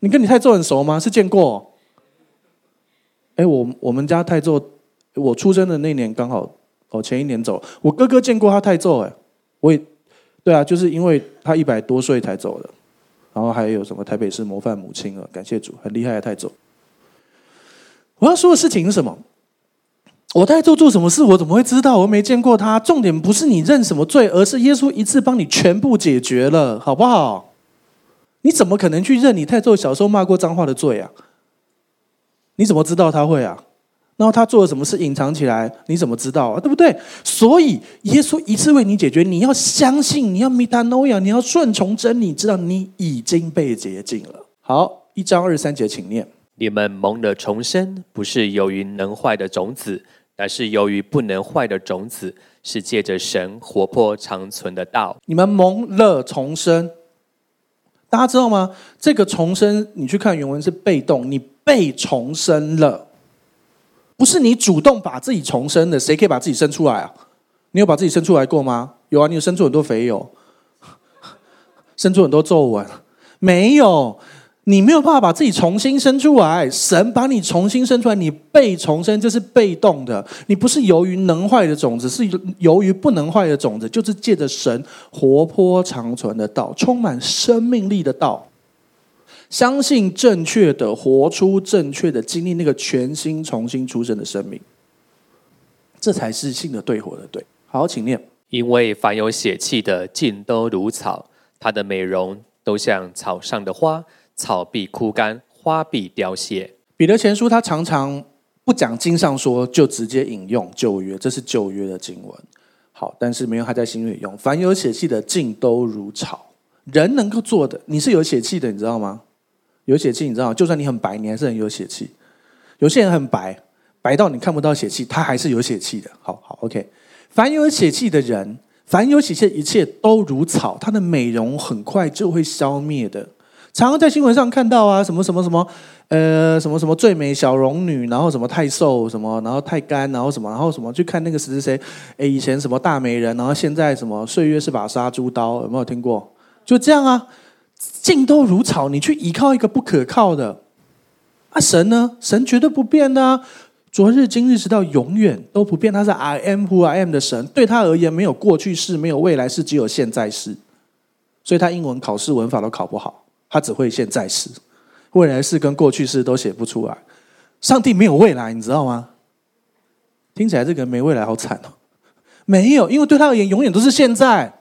你跟你太祖很熟吗？是见过？哎，我我们家太祖，我出生的那年刚好哦，前一年走。我哥哥见过他太祖，哎，我也对啊，就是因为他一百多岁才走的。然后还有什么台北市模范母亲啊？感谢主，很厉害的太祖。我要说的事情是什么？我太祖做什么事，我怎么会知道？我没见过他。重点不是你认什么罪，而是耶稣一次帮你全部解决了，好不好？你怎么可能去认你太祖小时候骂过脏话的罪啊？你怎么知道他会啊？然后他做了什么事隐藏起来？你怎么知道啊？对不对？所以耶稣一次为你解决，你要相信，你要 metanoia，你要顺从真理，知道你已经被洁净了。好，一章二十三节，请念：你们蒙了重生，不是由于能坏的种子，乃是由于不能坏的种子，是借着神活泼长存的道。你们蒙了重生，大家知道吗？这个重生，你去看原文是被动，你被重生了。不是你主动把自己重生的，谁可以把自己生出来啊？你有把自己生出来过吗？有啊，你有生出很多肥油，生出很多皱纹，没有？你没有办法把自己重新生出来，神把你重新生出来，你被重生，这是被动的。你不是由于能坏的种子，是由于不能坏的种子，就是借着神活泼长存的道，充满生命力的道。相信正确的，活出正确的经历，那个全新重新出生的生命，这才是信的对，活的对。好，请念。因为凡有血气的，尽都如草，它的美容都像草上的花，草必枯干，花必凋谢。彼得前书他常常不讲经上说，就直接引用旧约，这是旧约的经文。好，但是没有他在新约里用。凡有血气的，尽都如草。人能够做的，你是有血气的，你知道吗？有血气，你知道？就算你很白，你还是很有血气。有些人很白，白到你看不到血气，他还是有血气的。好好，OK。凡有血气的人，凡有血气的一切都如草，它的美容很快就会消灭的。常常在新闻上看到啊，什么什么什么，呃，什么什么最美小龙女，然后什么太瘦，什么然后太干，然后什么，然后什么去看那个谁谁谁，哎，以前什么大美人，然后现在什么岁月是把杀猪刀，有没有听过？就这样啊。尽都如草，你去依靠一个不可靠的啊！神呢？神绝对不变的啊！昨日、今日，直到永远都不变。他是 I am who I am 的神，对他而言没有过去式，没有未来式，只有现在式。所以他英文考试文法都考不好，他只会现在式，未来式跟过去式都写不出来。上帝没有未来，你知道吗？听起来这个人没未来好惨哦。没有，因为对他而言，永远都是现在。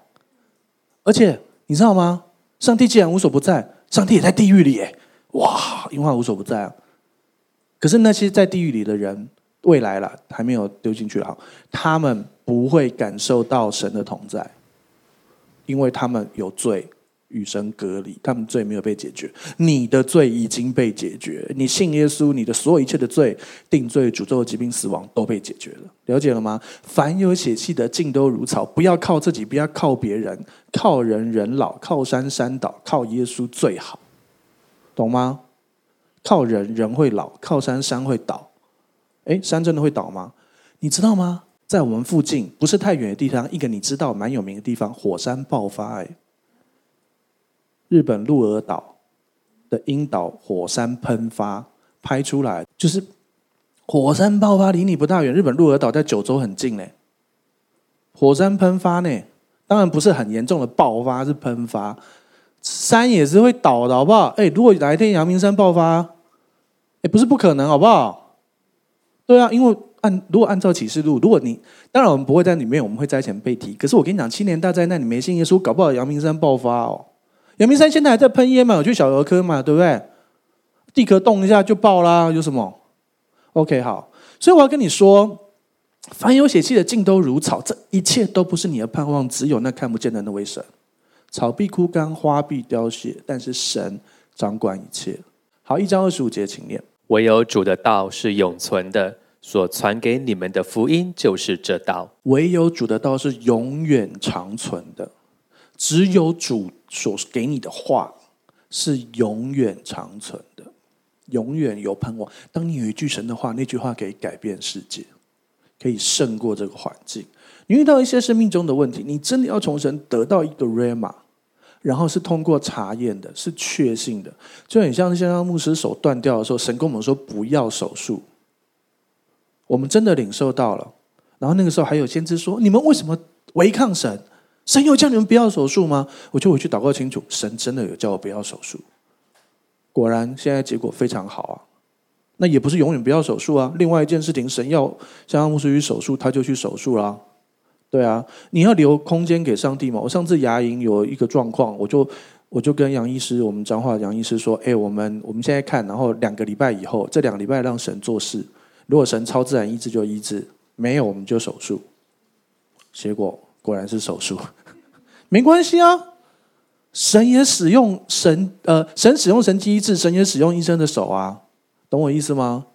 而且你知道吗？上帝既然无所不在，上帝也在地狱里耶！哇，樱花无所不在啊。可是那些在地狱里的人，未来了还没有丢进去了，他们不会感受到神的同在，因为他们有罪。与神隔离，他们罪没有被解决。你的罪已经被解决，你信耶稣，你的所有一切的罪、定罪、诅咒、疾病、死亡都被解决了。了解了吗？凡有血气的，尽都如草。不要靠自己，不要靠别人，靠人人老，靠山山倒，靠耶稣最好，懂吗？靠人人会老，靠山山会倒。诶，山真的会倒吗？你知道吗？在我们附近不是太远的地方，一个你知道蛮有名的地方，火山爆发，诶。日本鹿儿岛的樱岛火山喷发拍出来，就是火山爆发离你不大远。日本鹿儿岛在九州很近呢，火山喷发呢，当然不是很严重的爆发，是喷发。山也是会倒的，好不好？哎，如果哪一天阳明山爆发，也不是不可能，好不好？对啊，因为按如果按照启示录，如果你当然我们不会在里面，我们会在前被提。可是我跟你讲，七年大灾难，你没信耶稣，搞不好阳明山爆发哦。阳明山现在还在喷烟嘛？有去小儿科嘛？对不对？地壳动一下就爆啦，有什么？OK，好。所以我要跟你说，凡有血气的尽都如草，这一切都不是你的盼望，只有那看不见的那位神。草必枯干，花必凋谢，但是神掌管一切。好，一章二十五节，请念：唯有主的道是永存的，所传给你们的福音就是这道。唯有主的道是永远长存的，只有主所给你的话是永远长存的，永远有盼望。当你有一句神的话，那句话可以改变世界，可以胜过这个环境。你遇到一些生命中的问题，你真的要从神得到一个 rama，然后是通过查验的，是确信的，就很像像牧师手断掉的时候，神跟我们说不要手术，我们真的领受到了。然后那个时候还有先知说：“你们为什么违抗神？神有叫你们不要手术吗？”我就回去祷告清楚，神真的有叫我不要手术。果然现在结果非常好啊，那也不是永远不要手术啊。另外一件事情，神要像牧师去手术，他就去手术啦。对啊，你要留空间给上帝嘛。我上次牙龈有一个状况，我就我就跟杨医师，我们彰化杨医师说：“哎，我们我们现在看，然后两个礼拜以后，这两个礼拜让神做事。如果神超自然医治就医治，没有我们就手术。结果果然是手术，没关系啊。神也使用神呃，神使用神迹医治，神也使用医生的手啊，懂我意思吗？”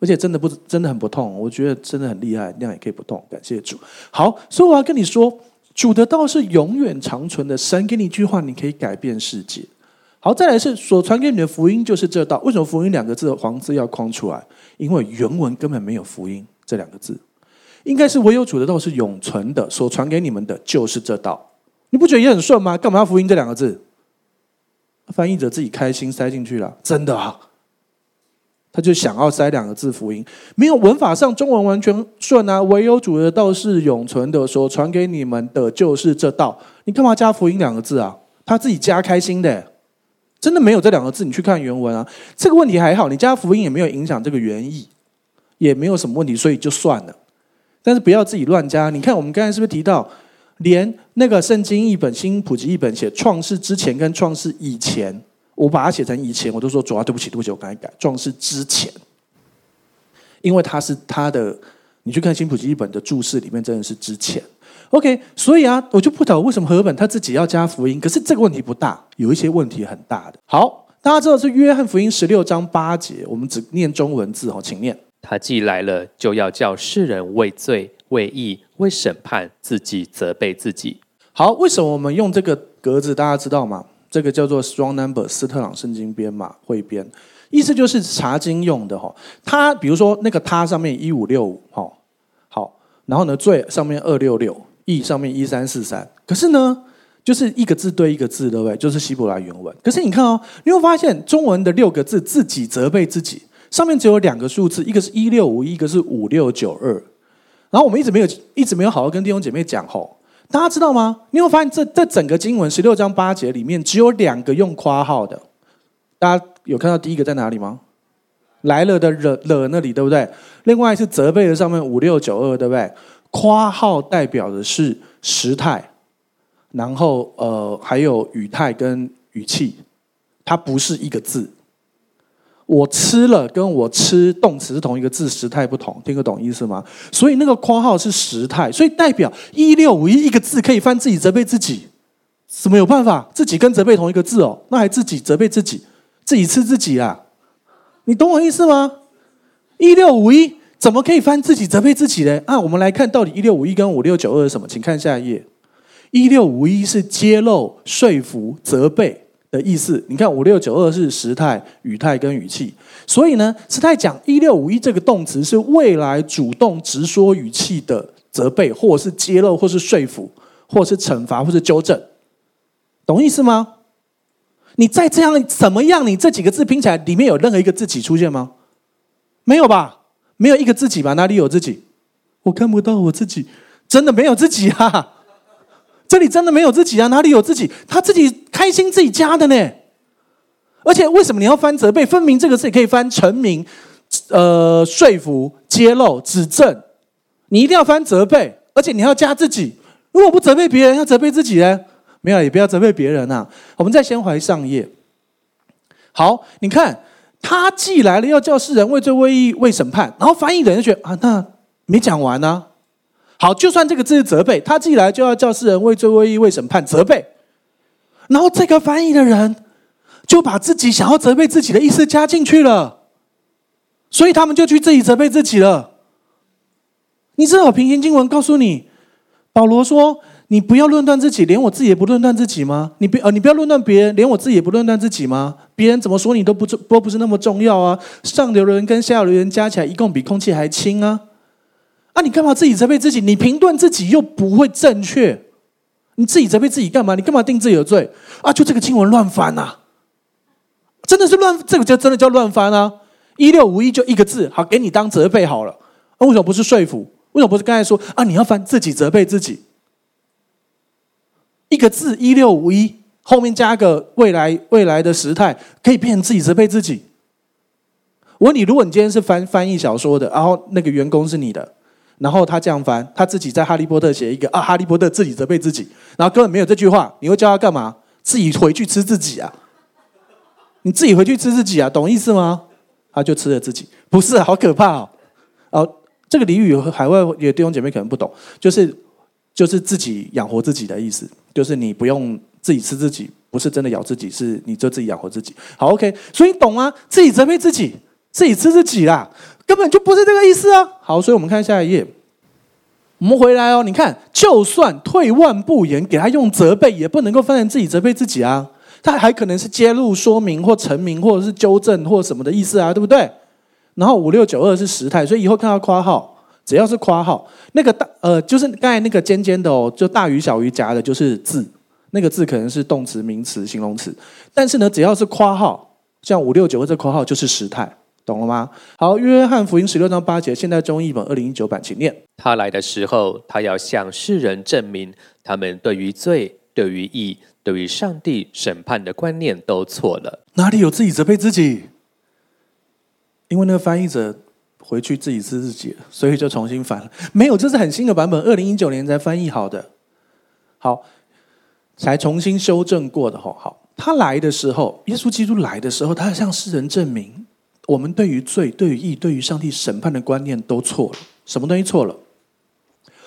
而且真的不真的很不痛，我觉得真的很厉害，那样也可以不痛，感谢主。好，所以我要跟你说，主的道是永远长存的。神给你一句话，你可以改变世界。好，再来是所传给你的福音就是这道。为什么福音两个字黄字要框出来？因为原文根本没有福音这两个字，应该是唯有主的道是永存的，所传给你们的就是这道。你不觉得也很顺吗？干嘛要福音这两个字？翻译者自己开心塞进去了，真的啊。他就想要塞两个字福音，没有文法上中文完全顺啊。唯有主的道是永存的，所传给你们的就是这道。你干嘛加福音两个字啊？他自己加开心的，真的没有这两个字。你去看原文啊，这个问题还好，你加福音也没有影响这个原意，也没有什么问题，所以就算了。但是不要自己乱加。你看我们刚才是不是提到，连那个圣经译本新普及译本写创世之前跟创世以前。我把它写成以前，我都说主啊，对不起，对不起，我赶紧改。创世之前，因为他是他的，你去看新普及译本的注释里面，真的是之前。OK，所以啊，我就不懂为什么和合本他自己要加福音，可是这个问题不大，有一些问题很大的。好，大家知道是约翰福音十六章八节，我们只念中文字哦，请念。他既来了，就要叫世人为罪、为义、为审判，自己责备自己。好，为什么我们用这个格子？大家知道吗？这个叫做 Strong Number 斯特朗圣经编码汇编，意思就是查经用的哈。它比如说那个他上面一五六五哈，好，然后呢罪上面二六六，义上面一三四三。可是呢，就是一个字对一个字，对不对？就是希伯来原文。可是你看哦，你会发现中文的六个字自己责备自己，上面只有两个数字，一个是一六五一，个是五六九二。然后我们一直没有一直没有好好跟弟兄姐妹讲吼。大家知道吗？你会发现这这整个经文十六章八节里面只有两个用括号的。大家有看到第一个在哪里吗？来了的了了那里对不对？另外是责备的上面五六九二对不对？括号代表的是时态，然后呃还有语态跟语气，它不是一个字。我吃了，跟我吃动词是同一个字，时态不同，听得懂意思吗？所以那个括号是时态，所以代表一六五一一个字可以翻自己责备自己，怎么有办法？自己跟责备同一个字哦，那还自己责备自己，自己吃自己啊？你懂我意思吗？一六五一怎么可以翻自己责备自己呢？啊，我们来看到底一六五一跟五六九二是什么？请看下一页，一六五一是揭露、说服、责备。的意思，你看五六九二是时态、语态跟语气，所以呢，时态讲一六五一这个动词是未来主动直说语气的责备，或者是揭露，或是说服，或是惩罚，或是纠正，懂意思吗？你再这样怎么样？你这几个字拼起来，里面有任何一个自己出现吗？没有吧？没有一个自己吧？哪里有自己？我看不到我自己，真的没有自己啊！这里真的没有自己啊？哪里有自己？他自己开心自己加的呢。而且为什么你要翻责备？分明这个字也可以翻陈明、呃说服、揭露、指证。你一定要翻责备，而且你还要加自己。如果不责备别人，要责备自己呢？没有，也不要责备别人啊。我们再先怀上页。好，你看他既来了，要叫世人畏罪、畏义、畏审判。然后翻译的人就觉得啊，那没讲完呢、啊。好，就算这个字是责备，他既来就要叫世人为罪、为义、为审判，责备。然后这个翻译的人就把自己想要责备自己的意思加进去了，所以他们就去自己责备自己了。你知道平行经文告诉你，保罗说：“你不要论断自己，连我自己也不论断自己吗？你不呃，你不要论断别人，连我自己也不论断自己吗？别人怎么说你都不重，都不是那么重要啊。上流人跟下流人加起来，一共比空气还轻啊。啊，你干嘛自己责备自己？你评断自己又不会正确，你自己责备自己干嘛？你干嘛定自己的罪啊？就这个经文乱翻呐、啊，真的是乱，这个就真的叫乱翻啊！一六五一就一个字，好，给你当责备好了。啊，为什么不是说服？为什么不是刚才说啊？你要翻自己责备自己，一个字一六五一后面加个未来未来的时态，可以变成自己责备自己。我问你，如果你今天是翻翻译小说的，然后那个员工是你的，然后他这样翻，他自己在哈利波特写一个啊，哈利波特自己责备自己，然后根本没有这句话，你会叫他干嘛？自己回去吃自己啊？你自己回去吃自己啊？懂意思吗？他就吃了自己，不是，好可怕哦，哦。这个俚语海外有弟兄姐妹可能不懂，就是就是自己养活自己的意思，就是你不用自己吃自己，不是真的咬自己，是你就自己养活自己。好，OK，所以懂吗？自己责备自己，自己吃自己啦，根本就不是这个意思啊。好，所以我们看下一页，我们回来哦。你看，就算退万步言，给他用责备，也不能够分成自己责备自己啊。他还可能是揭露、说明或陈明，或者是纠正或什么的意思啊，对不对？然后五六九二是时态，所以以后看到括号，只要是括号，那个大呃，就是刚才那个尖尖的哦，就大于小于夹的，就是字，那个字可能是动词、名词、形容词。但是呢，只要是括号，像五六九二这括号就是时态，懂了吗？好，约翰福音十六章八节，现代中译本二零一九版，请念。他来的时候，他要向世人证明，他们对于罪、对于义、对于上帝审判的观念都错了。哪里有自己责备自己？因为那个翻译者回去自己是自己，所以就重新翻了。没有，这是很新的版本，二零一九年才翻译好的，好，才重新修正过的。吼，好，他来的时候，耶稣基督来的时候，他要向世人证明，我们对于罪、对于义、对于上帝审判的观念都错了。什么东西错了？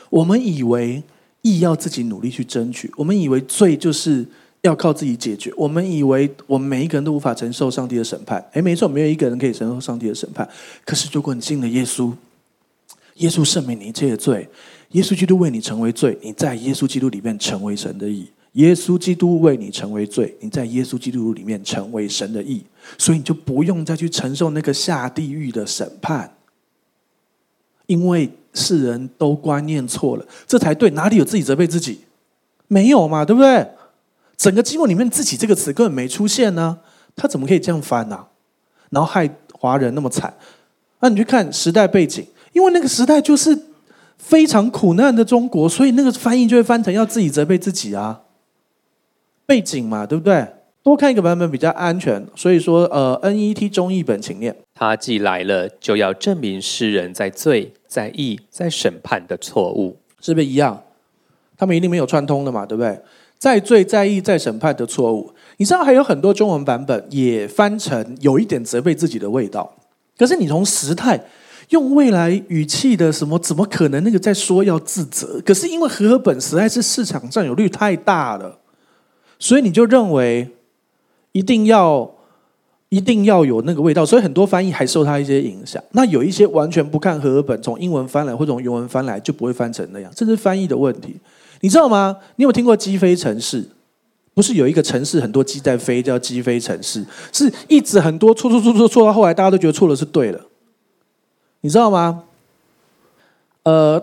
我们以为义要自己努力去争取，我们以为罪就是。要靠自己解决。我们以为我们每一个人都无法承受上帝的审判。哎，没错，没有一个人可以承受上帝的审判。可是，如果你信了耶稣，耶稣赦免你一切的罪，耶稣基督为你成为罪，你在耶稣基督里面成为神的义。耶稣基督为你成为罪，你在耶稣基督里面成为神的义，所以你就不用再去承受那个下地狱的审判，因为世人都观念错了，这才对。哪里有自己责备自己？没有嘛，对不对？整个经文里面“自己”这个词根本没出现呢，他怎么可以这样翻呢？然后害华人那么惨？那你去看时代背景，因为那个时代就是非常苦难的中国，所以那个翻译就会翻成要自己责备自己啊。背景嘛，对不对？多看一个版本比较安全。所以说，呃，NET 中译本请念：他既来了，就要证明世人在罪、在义、在审判的错误，是不是一样？他们一定没有串通的嘛，对不对？在罪、在义、在审判的错误，你知道还有很多中文版本也翻成有一点责备自己的味道。可是你从时态用未来语气的什么，怎么可能那个在说要自责？可是因为和合本实在是市场占有率太大了，所以你就认为一定要一定要有那个味道，所以很多翻译还受它一些影响。那有一些完全不看和合本，从英文翻来或者从原文翻来，就不会翻成那样，这是翻译的问题。你知道吗？你有听过鸡飞城市？不是有一个城市很多鸡在飞，叫鸡飞城市，是一直很多错错错错错到后来大家都觉得错了是对了。你知道吗？呃，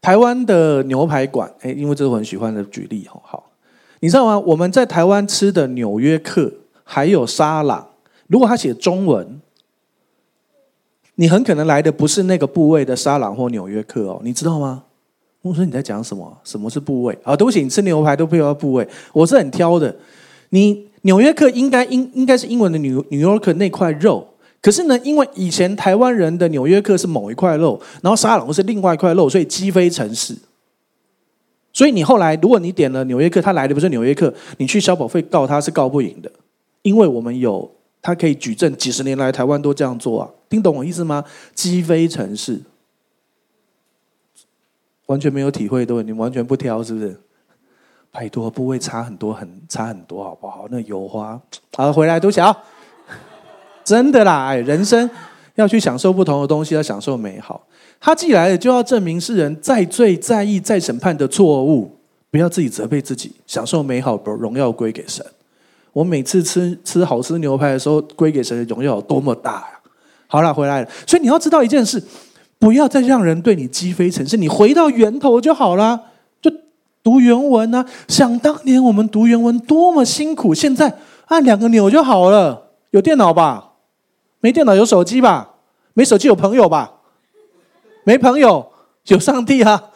台湾的牛排馆，哎，因为这是我很喜欢的举例，好好。你知道吗？我们在台湾吃的纽约客还有沙朗，如果他写中文，你很可能来的不是那个部位的沙朗或纽约客哦，你知道吗？我说你在讲什么？什么是部位？啊，对不起，你吃牛排都不要部位。我是很挑的。你纽约客应该应应该是英文的纽纽约客那块肉。可是呢，因为以前台湾人的纽约客是某一块肉，然后沙朗是另外一块肉，所以积非成是。所以你后来如果你点了纽约客，他来的不是纽约客，你去消保费告他是告不赢的，因为我们有他可以举证，几十年来台湾都这样做啊，听懂我意思吗？鸡飞城市。完全没有体会，对，你完全不挑，是不是？拜托，部位差很多，很差很多，好不好？那油花，好，回来都想要，真的啦，哎，人生要去享受不同的东西，要享受美好。他既来了，就要证明世人再罪、再义、再审判的错误，不要自己责备自己，享受美好，把荣耀归给神。我每次吃吃好吃牛排的时候，归给神的荣耀有多么大呀！好了，回来了，所以你要知道一件事。不要再让人对你积非成是，你回到源头就好了。就读原文啊，想当年我们读原文多么辛苦，现在按两个钮就好了。有电脑吧？没电脑有手机吧？没手机有朋友吧？没朋友有上帝啊！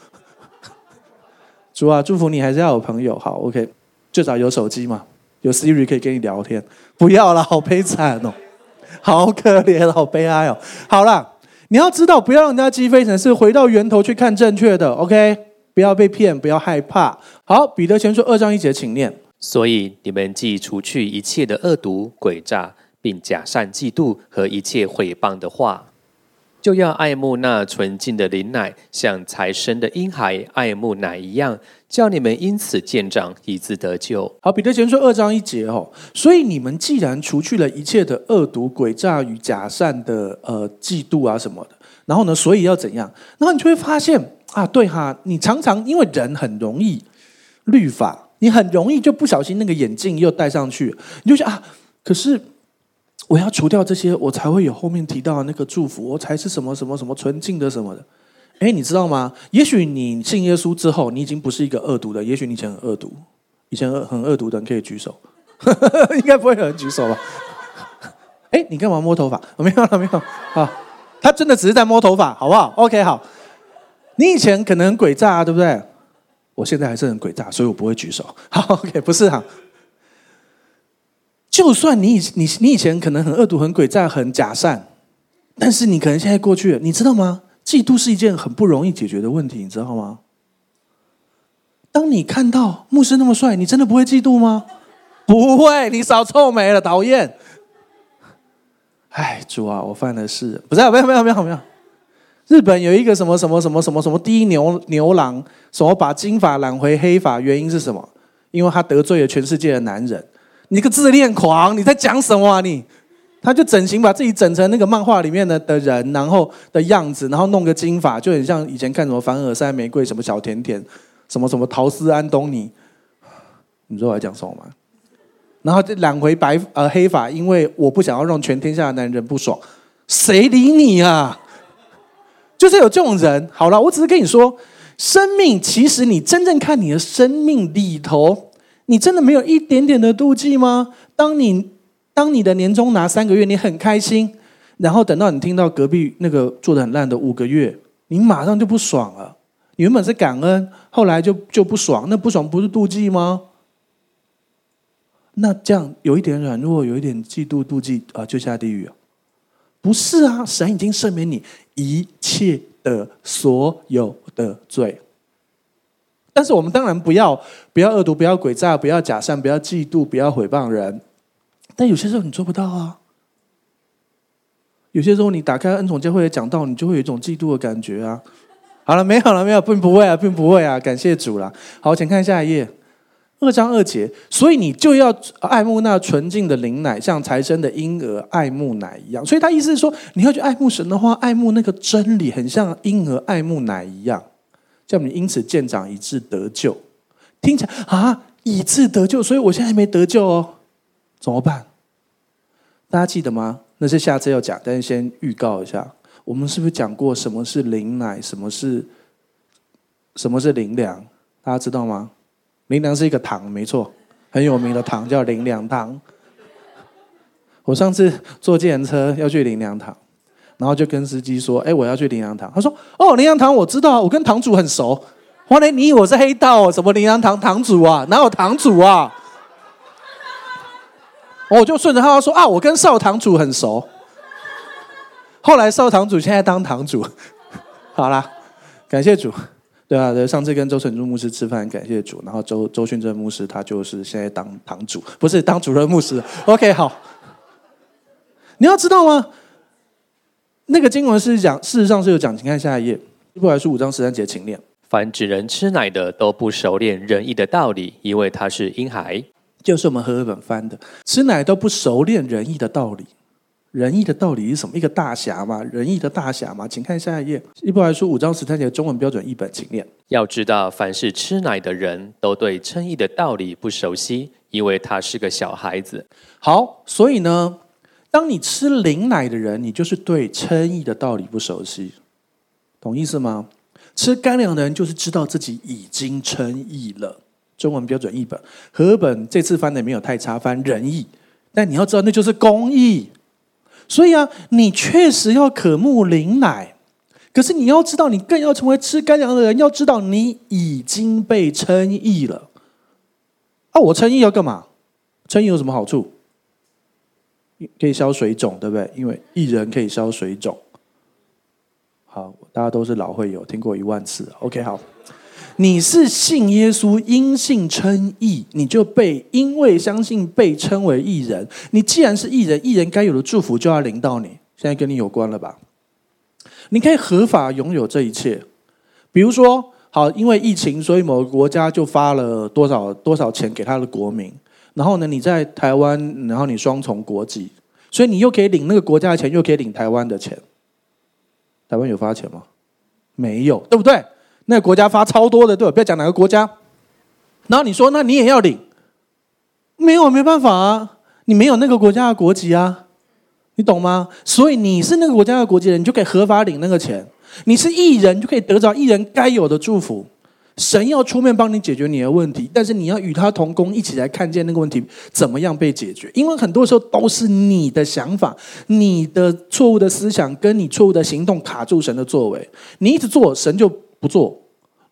主啊，祝福你还是要有朋友。好，OK，至少有手机嘛，有 Siri 可以跟你聊天。不要了，好悲惨哦，好可怜，好悲哀哦。好了。你要知道，不要让人家积非成是，回到源头去看正确的，OK？不要被骗，不要害怕。好，彼得前书二章一节，请念。所以你们既除去一切的恶毒、诡诈，并假善、嫉妒和一切毁谤的话，就要爱慕那纯净的灵奶，像才生的婴孩爱慕奶一样。叫你们因此见长，以致得救。好，彼得前书二章一节哦。所以你们既然除去了一切的恶毒、诡诈与假善的呃嫉妒啊什么的，然后呢，所以要怎样？然后你就会发现啊，对哈，你常常因为人很容易律法，你很容易就不小心那个眼镜又戴上去，你就想啊，可是我要除掉这些，我才会有后面提到的那个祝福，我才是什么什么什么纯净的什么的。哎，你知道吗？也许你信耶稣之后，你已经不是一个恶毒的。也许你以前很恶毒，以前很恶毒的人可以举手，应该不会有人举手吧？哎，你干嘛摸头发？没有了，没有。好，他真的只是在摸头发，好不好？OK，好。你以前可能很诡诈啊，对不对？我现在还是很诡诈，所以我不会举手。好，OK，不是哈。就算你以你你以前可能很恶毒、很诡诈、很假善，但是你可能现在过去了，你知道吗？嫉妒是一件很不容易解决的问题，你知道吗？当你看到牧师那么帅，你真的不会嫉妒吗？不会，你少臭美了，讨厌！哎，主啊，我犯了事，不是、啊，没有，没有，没有，没有。日本有一个什么什么什么什么什么第一牛牛郎，什么把金发染回黑发，原因是什么？因为他得罪了全世界的男人。你个自恋狂，你在讲什么啊你？他就整形，把自己整成那个漫画里面的的人，然后的样子，然后弄个金发，就很像以前看什么凡尔赛玫瑰，什么小甜甜，什么什么陶斯安东尼。你知道我在讲什么吗？然后就染回白呃黑发，因为我不想要让全天下的男人不爽。谁理你啊？就是有这种人。好了，我只是跟你说，生命其实你真正看你的生命里头，你真的没有一点点的妒忌吗？当你。当你的年终拿三个月，你很开心，然后等到你听到隔壁那个做得很烂的五个月，你马上就不爽了。你原本是感恩，后来就就不爽，那不爽不是妒忌吗？那这样有一点软弱，有一点嫉妒妒忌啊，就下地狱？不是啊，神已经赦免你一切的所有的罪。但是我们当然不要不要恶毒，不要诡诈，不要假善，不要嫉妒，不要毁谤人。但有些时候你做不到啊。有些时候你打开恩宠教会的讲道，你就会有一种嫉妒的感觉啊。好了，没有了，没有，并不会啊，并不会啊。感谢主了。好，请看下一页，二章二节。所以你就要爱慕那纯净的灵奶，像财生的婴儿爱慕奶一样。所以他意思是说，你要去爱慕神的话，爱慕那个真理，很像婴儿爱慕奶一样，叫你因此见长，以致得救。听起来啊，以致得救，所以我现在还没得救哦，怎么办？大家记得吗？那是下次要讲，但是先预告一下，我们是不是讲过什么是灵奶，什么是什么是灵粮？大家知道吗？灵粮是一个糖，没错，很有名的糖叫灵粮糖。我上次坐计程车要去灵粮堂，然后就跟司机说：“哎，我要去灵粮堂。”他说：“哦，灵粮堂我知道，我跟堂主很熟。”黄雷，你以为我是黑道？什么灵粮堂堂主啊？哪有堂主啊？我就顺着他说啊，我跟少堂主很熟。后来少堂主现在当堂主，好啦，感谢主。对啊，对，上次跟周成柱牧师吃饭，感谢主。然后周周训正牧师他就是现在当堂主，不是当主任牧师。OK，好。你要知道吗？那个经文是讲，事实上是有讲，请看下一页，希伯来书五章十三节，请念。凡指人吃奶的，都不熟练仁义的道理，因为他是婴孩。就是我们和合本翻的，吃奶都不熟练仁义的道理。仁义的道理是什么？一个大侠嘛？仁义的大侠嘛？请看下一页，希伯来书五章十三节中文标准译本，请念。要知道，凡是吃奶的人都对称义的道理不熟悉，因为他是个小孩子。好，所以呢，当你吃灵奶的人，你就是对称义的道理不熟悉，懂意思吗？吃干粮的人就是知道自己已经称义了。中文标准译本和本这次翻的没有太差，翻仁义，但你要知道那就是公义。所以啊，你确实要渴慕灵奶，可是你要知道，你更要成为吃干粮的人。要知道，你已经被称义了。啊，我称义要干嘛？称义有什么好处？可以消水肿，对不对？因为义人可以消水肿。好，大家都是老会友，听过一万次。OK，好。你是信耶稣，因信称义，你就被因为相信被称为义人。你既然是义人，义人该有的祝福就要临到你。现在跟你有关了吧？你可以合法拥有这一切。比如说，好，因为疫情，所以某个国家就发了多少多少钱给他的国民。然后呢，你在台湾，然后你双重国籍，所以你又可以领那个国家的钱，又可以领台湾的钱。台湾有发钱吗？没有，对不对？那个国家发超多的，对？不要讲哪个国家。然后你说，那你也要领？没有，没办法啊，你没有那个国家的国籍啊，你懂吗？所以你是那个国家的国籍人，你就可以合法领那个钱。你是艺人，就可以得着艺人该有的祝福。神要出面帮你解决你的问题，但是你要与他同工，一起来看见那个问题怎么样被解决。因为很多时候都是你的想法、你的错误的思想跟你错误的行动卡住神的作为。你一直做，神就不做。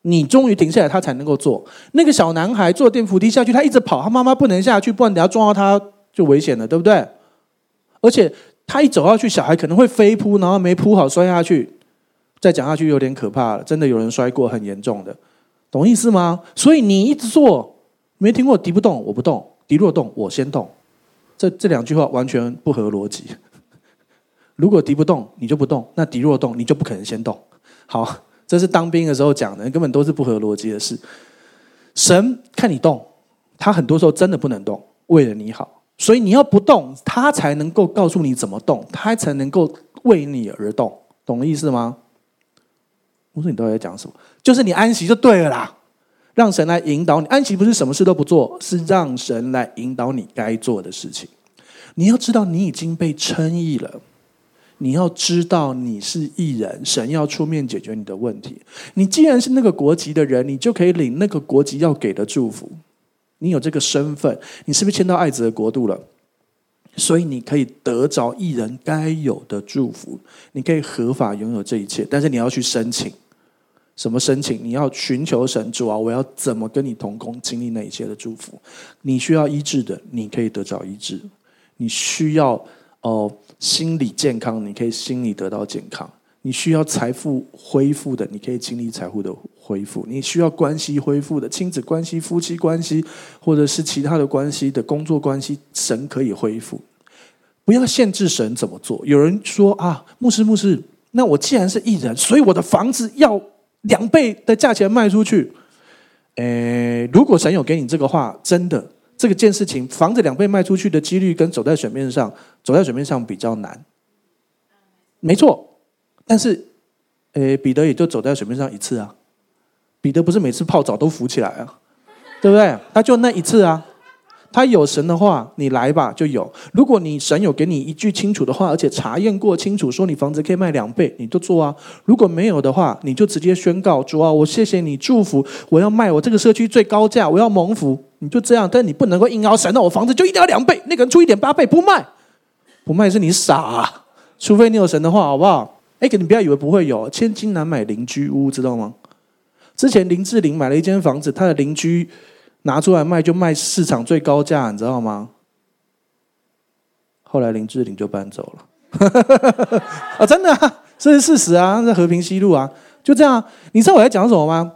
你终于停下来，他才能够做。那个小男孩坐电扶梯下去，他一直跑，他妈妈不能下去，不然等下撞到他就危险了，对不对？而且他一走下去，小孩可能会飞扑，然后没扑好摔下去，再讲下去有点可怕了。真的有人摔过很严重的。懂意思吗？所以你一直做，没听过敌不动我不动，敌若动我先动，这这两句话完全不合逻辑。如果敌不动你就不动，那敌若动你就不可能先动。好，这是当兵的时候讲的，根本都是不合逻辑的事。神看你动，他很多时候真的不能动，为了你好，所以你要不动，他才能够告诉你怎么动，他才能够为你而动，懂意思吗？我说你到底在讲什么？就是你安息就对了啦，让神来引导你。安息不是什么事都不做，是让神来引导你该做的事情。你要知道你已经被称义了，你要知道你是艺人，神要出面解决你的问题。你既然是那个国籍的人，你就可以领那个国籍要给的祝福。你有这个身份，你是不是迁到爱子的国度了？所以你可以得着艺人该有的祝福，你可以合法拥有这一切，但是你要去申请。什么申请？你要寻求神主啊！我要怎么跟你同工，经历那一切的祝福？你需要医治的，你可以得着医治；你需要哦、心理健康，你可以心理得到健康；你需要财富恢复的，你可以经历财富的恢复；你需要关系恢复的，亲子关系、夫妻关系，或者是其他的关系的工作关系，神可以恢复。不要限制神怎么做。有人说啊，牧师，牧师，那我既然是义人，所以我的房子要。两倍的价钱卖出去，诶，如果神有给你这个话，真的这个件事情，房子两倍卖出去的几率跟走在水面上，走在水面上比较难，没错。但是，诶，彼得也就走在水面上一次啊，彼得不是每次泡澡都浮起来啊，对不对？他就那一次啊。他有神的话，你来吧，就有。如果你神有给你一句清楚的话，而且查验过清楚，说你房子可以卖两倍，你就做啊。如果没有的话，你就直接宣告主啊，我谢谢你祝福，我要卖我这个社区最高价，我要蒙福，你就这样。但你不能够硬凹神，那我房子就一定要两倍，那个人出一点八倍不卖，不卖是你傻，除非你有神的话，好不好？哎，可你不要以为不会有，千金难买邻居屋，知道吗？之前林志玲买了一间房子，她的邻居拿出来卖，就卖市场最高价，你知道吗？后来林志玲就搬走了，啊，真的，这是事实啊，在和平西路啊，就这样。你知道我在讲什么吗？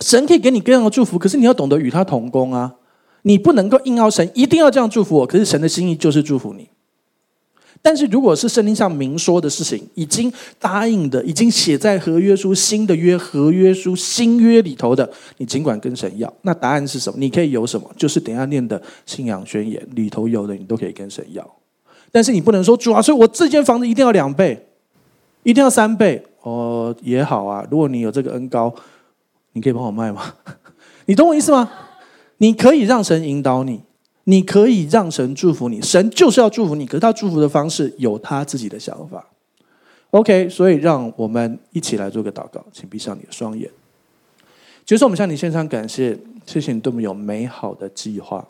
神可以给你各样的祝福，可是你要懂得与他同工啊。你不能够硬要神一定要这样祝福我，可是神的心意就是祝福你。但是如果是圣经上明说的事情，已经答应的，已经写在合约书、新的约、合约书、新约里头的，你尽管跟神要。那答案是什么？你可以有什么？就是等下念的信仰宣言里头有的，你都可以跟神要。但是你不能说主啊，所以我这间房子一定要两倍，一定要三倍哦，也好啊。如果你有这个恩高，你可以帮我卖吗？你懂我意思吗？你可以让神引导你。你可以让神祝福你，神就是要祝福你，可是他祝福的方式有他自己的想法。OK，所以让我们一起来做个祷告，请闭上你的双眼。就是我们向你献上感谢，谢谢你对我们有美好的计划，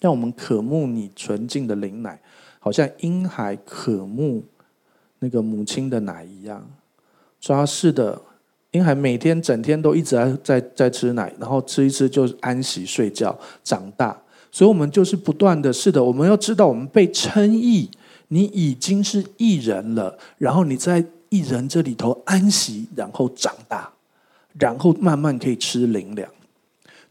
让我们渴慕你纯净的灵奶，好像婴孩渴慕那个母亲的奶一样。抓是的，婴孩每天整天都一直在在在吃奶，然后吃一吃就安息睡觉，长大。所以，我们就是不断的，是的，我们要知道，我们被称义，你已经是义人了。然后你在义人这里头安息，然后长大，然后慢慢可以吃灵粮。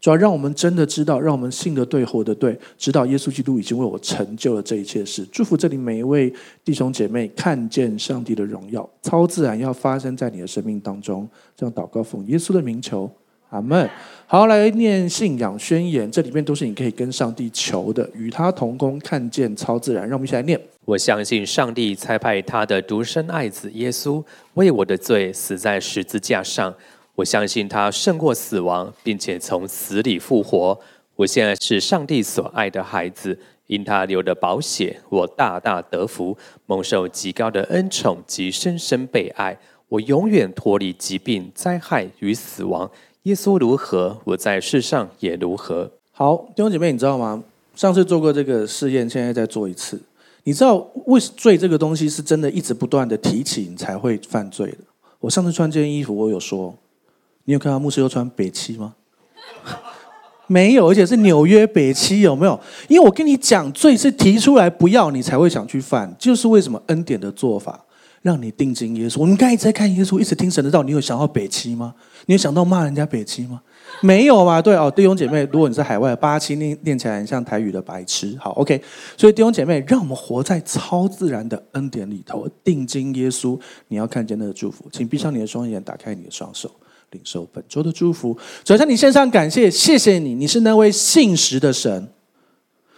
主要让我们真的知道，让我们信的对，活的对，知道耶稣基督已经为我成就了这一切事。祝福这里每一位弟兄姐妹，看见上帝的荣耀，超自然要发生在你的生命当中。这样祷告，奉耶稣的名求。阿门。好，来念信仰宣言，这里面都是你可以跟上帝求的，与他同工，看见超自然。让我们一起来念：我相信上帝差派他的独生爱子耶稣为我的罪死在十字架上。我相信他胜过死亡，并且从死里复活。我现在是上帝所爱的孩子，因他流的宝血，我大大得福，蒙受极高的恩宠及深深被爱。我永远脱离疾病、灾害与死亡。耶稣如何，我在世上也如何。好，弟兄姐妹，你知道吗？上次做过这个试验，现在再做一次。你知道为罪这个东西是真的一直不断的提起，你才会犯罪的。我上次穿这件衣服，我有说，你有看到牧师又穿北七吗？没有，而且是纽约北七，有没有？因为我跟你讲，罪是提出来不要你才会想去犯，就是为什么恩典的做法。让你定睛耶稣。我们刚才一直在看耶稣，一直听神的道。你有想到北七吗？你有想到骂人家北七吗？没有嘛？对哦，弟兄姐妹，如果你在海外，八七念念起来很像台语的白痴。好，OK。所以弟兄姐妹，让我们活在超自然的恩典里头，定睛耶稣。你要看见那个祝福，请闭上你的双眼，打开你的双手，领受本周的祝福。首先，你献上感谢，谢谢你，你是那位信实的神。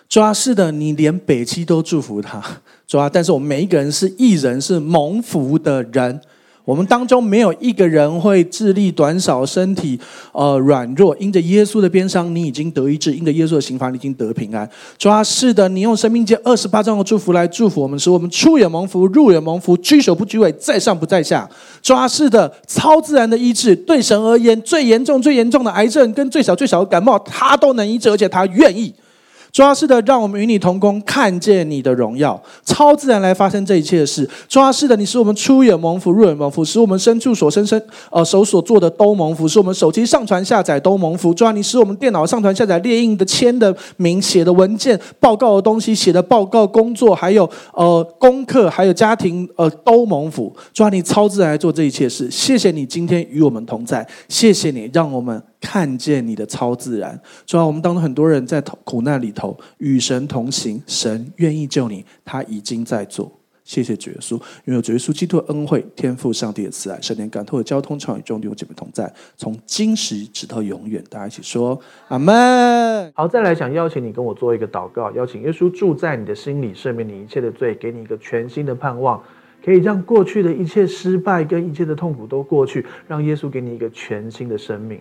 抓是的，你连北七都祝福他。抓，但是我们每一个人是艺人，是蒙福的人。我们当中没有一个人会智力短少，身体呃软弱。因着耶稣的鞭伤，你已经得医治；因着耶稣的刑罚，你已经得平安。抓是的，你用生命记二十八章的祝福来祝福我们，使我们出也蒙福，入也蒙福，居首不居尾，在上不在下。抓是的，超自然的医治，对神而言，最严重、最严重的癌症跟最小、最小的感冒，他都能医治，而且他愿意。主要是的，让我们与你同工，看见你的荣耀，超自然来发生这一切的事。主要是的，你使我们出也蒙福，入也蒙福，使我们身处所生生呃手所做的都蒙福，使我们手机上传下载都蒙福。主要你使我们电脑上传下载列印的签的名写的文件报告的东西写的报告工作还有呃功课还有家庭呃都蒙福。主要你超自然来做这一切事。谢谢你今天与我们同在，谢谢你让我们。看见你的超自然，主要我们当中很多人在苦难里头与神同行，神愿意救你，他已经在做。谢谢主耶稣，因为有主耶稣基督的恩惠，天父上帝的慈爱，圣灵感透的交通，常与众弟兄姐妹同在，从今时直到永远。大家一起说阿门。好，再来想邀请你跟我做一个祷告，邀请耶稣住在你的心里，赦免你一切的罪，给你一个全新的盼望，可以让过去的一切失败跟一切的痛苦都过去，让耶稣给你一个全新的生命。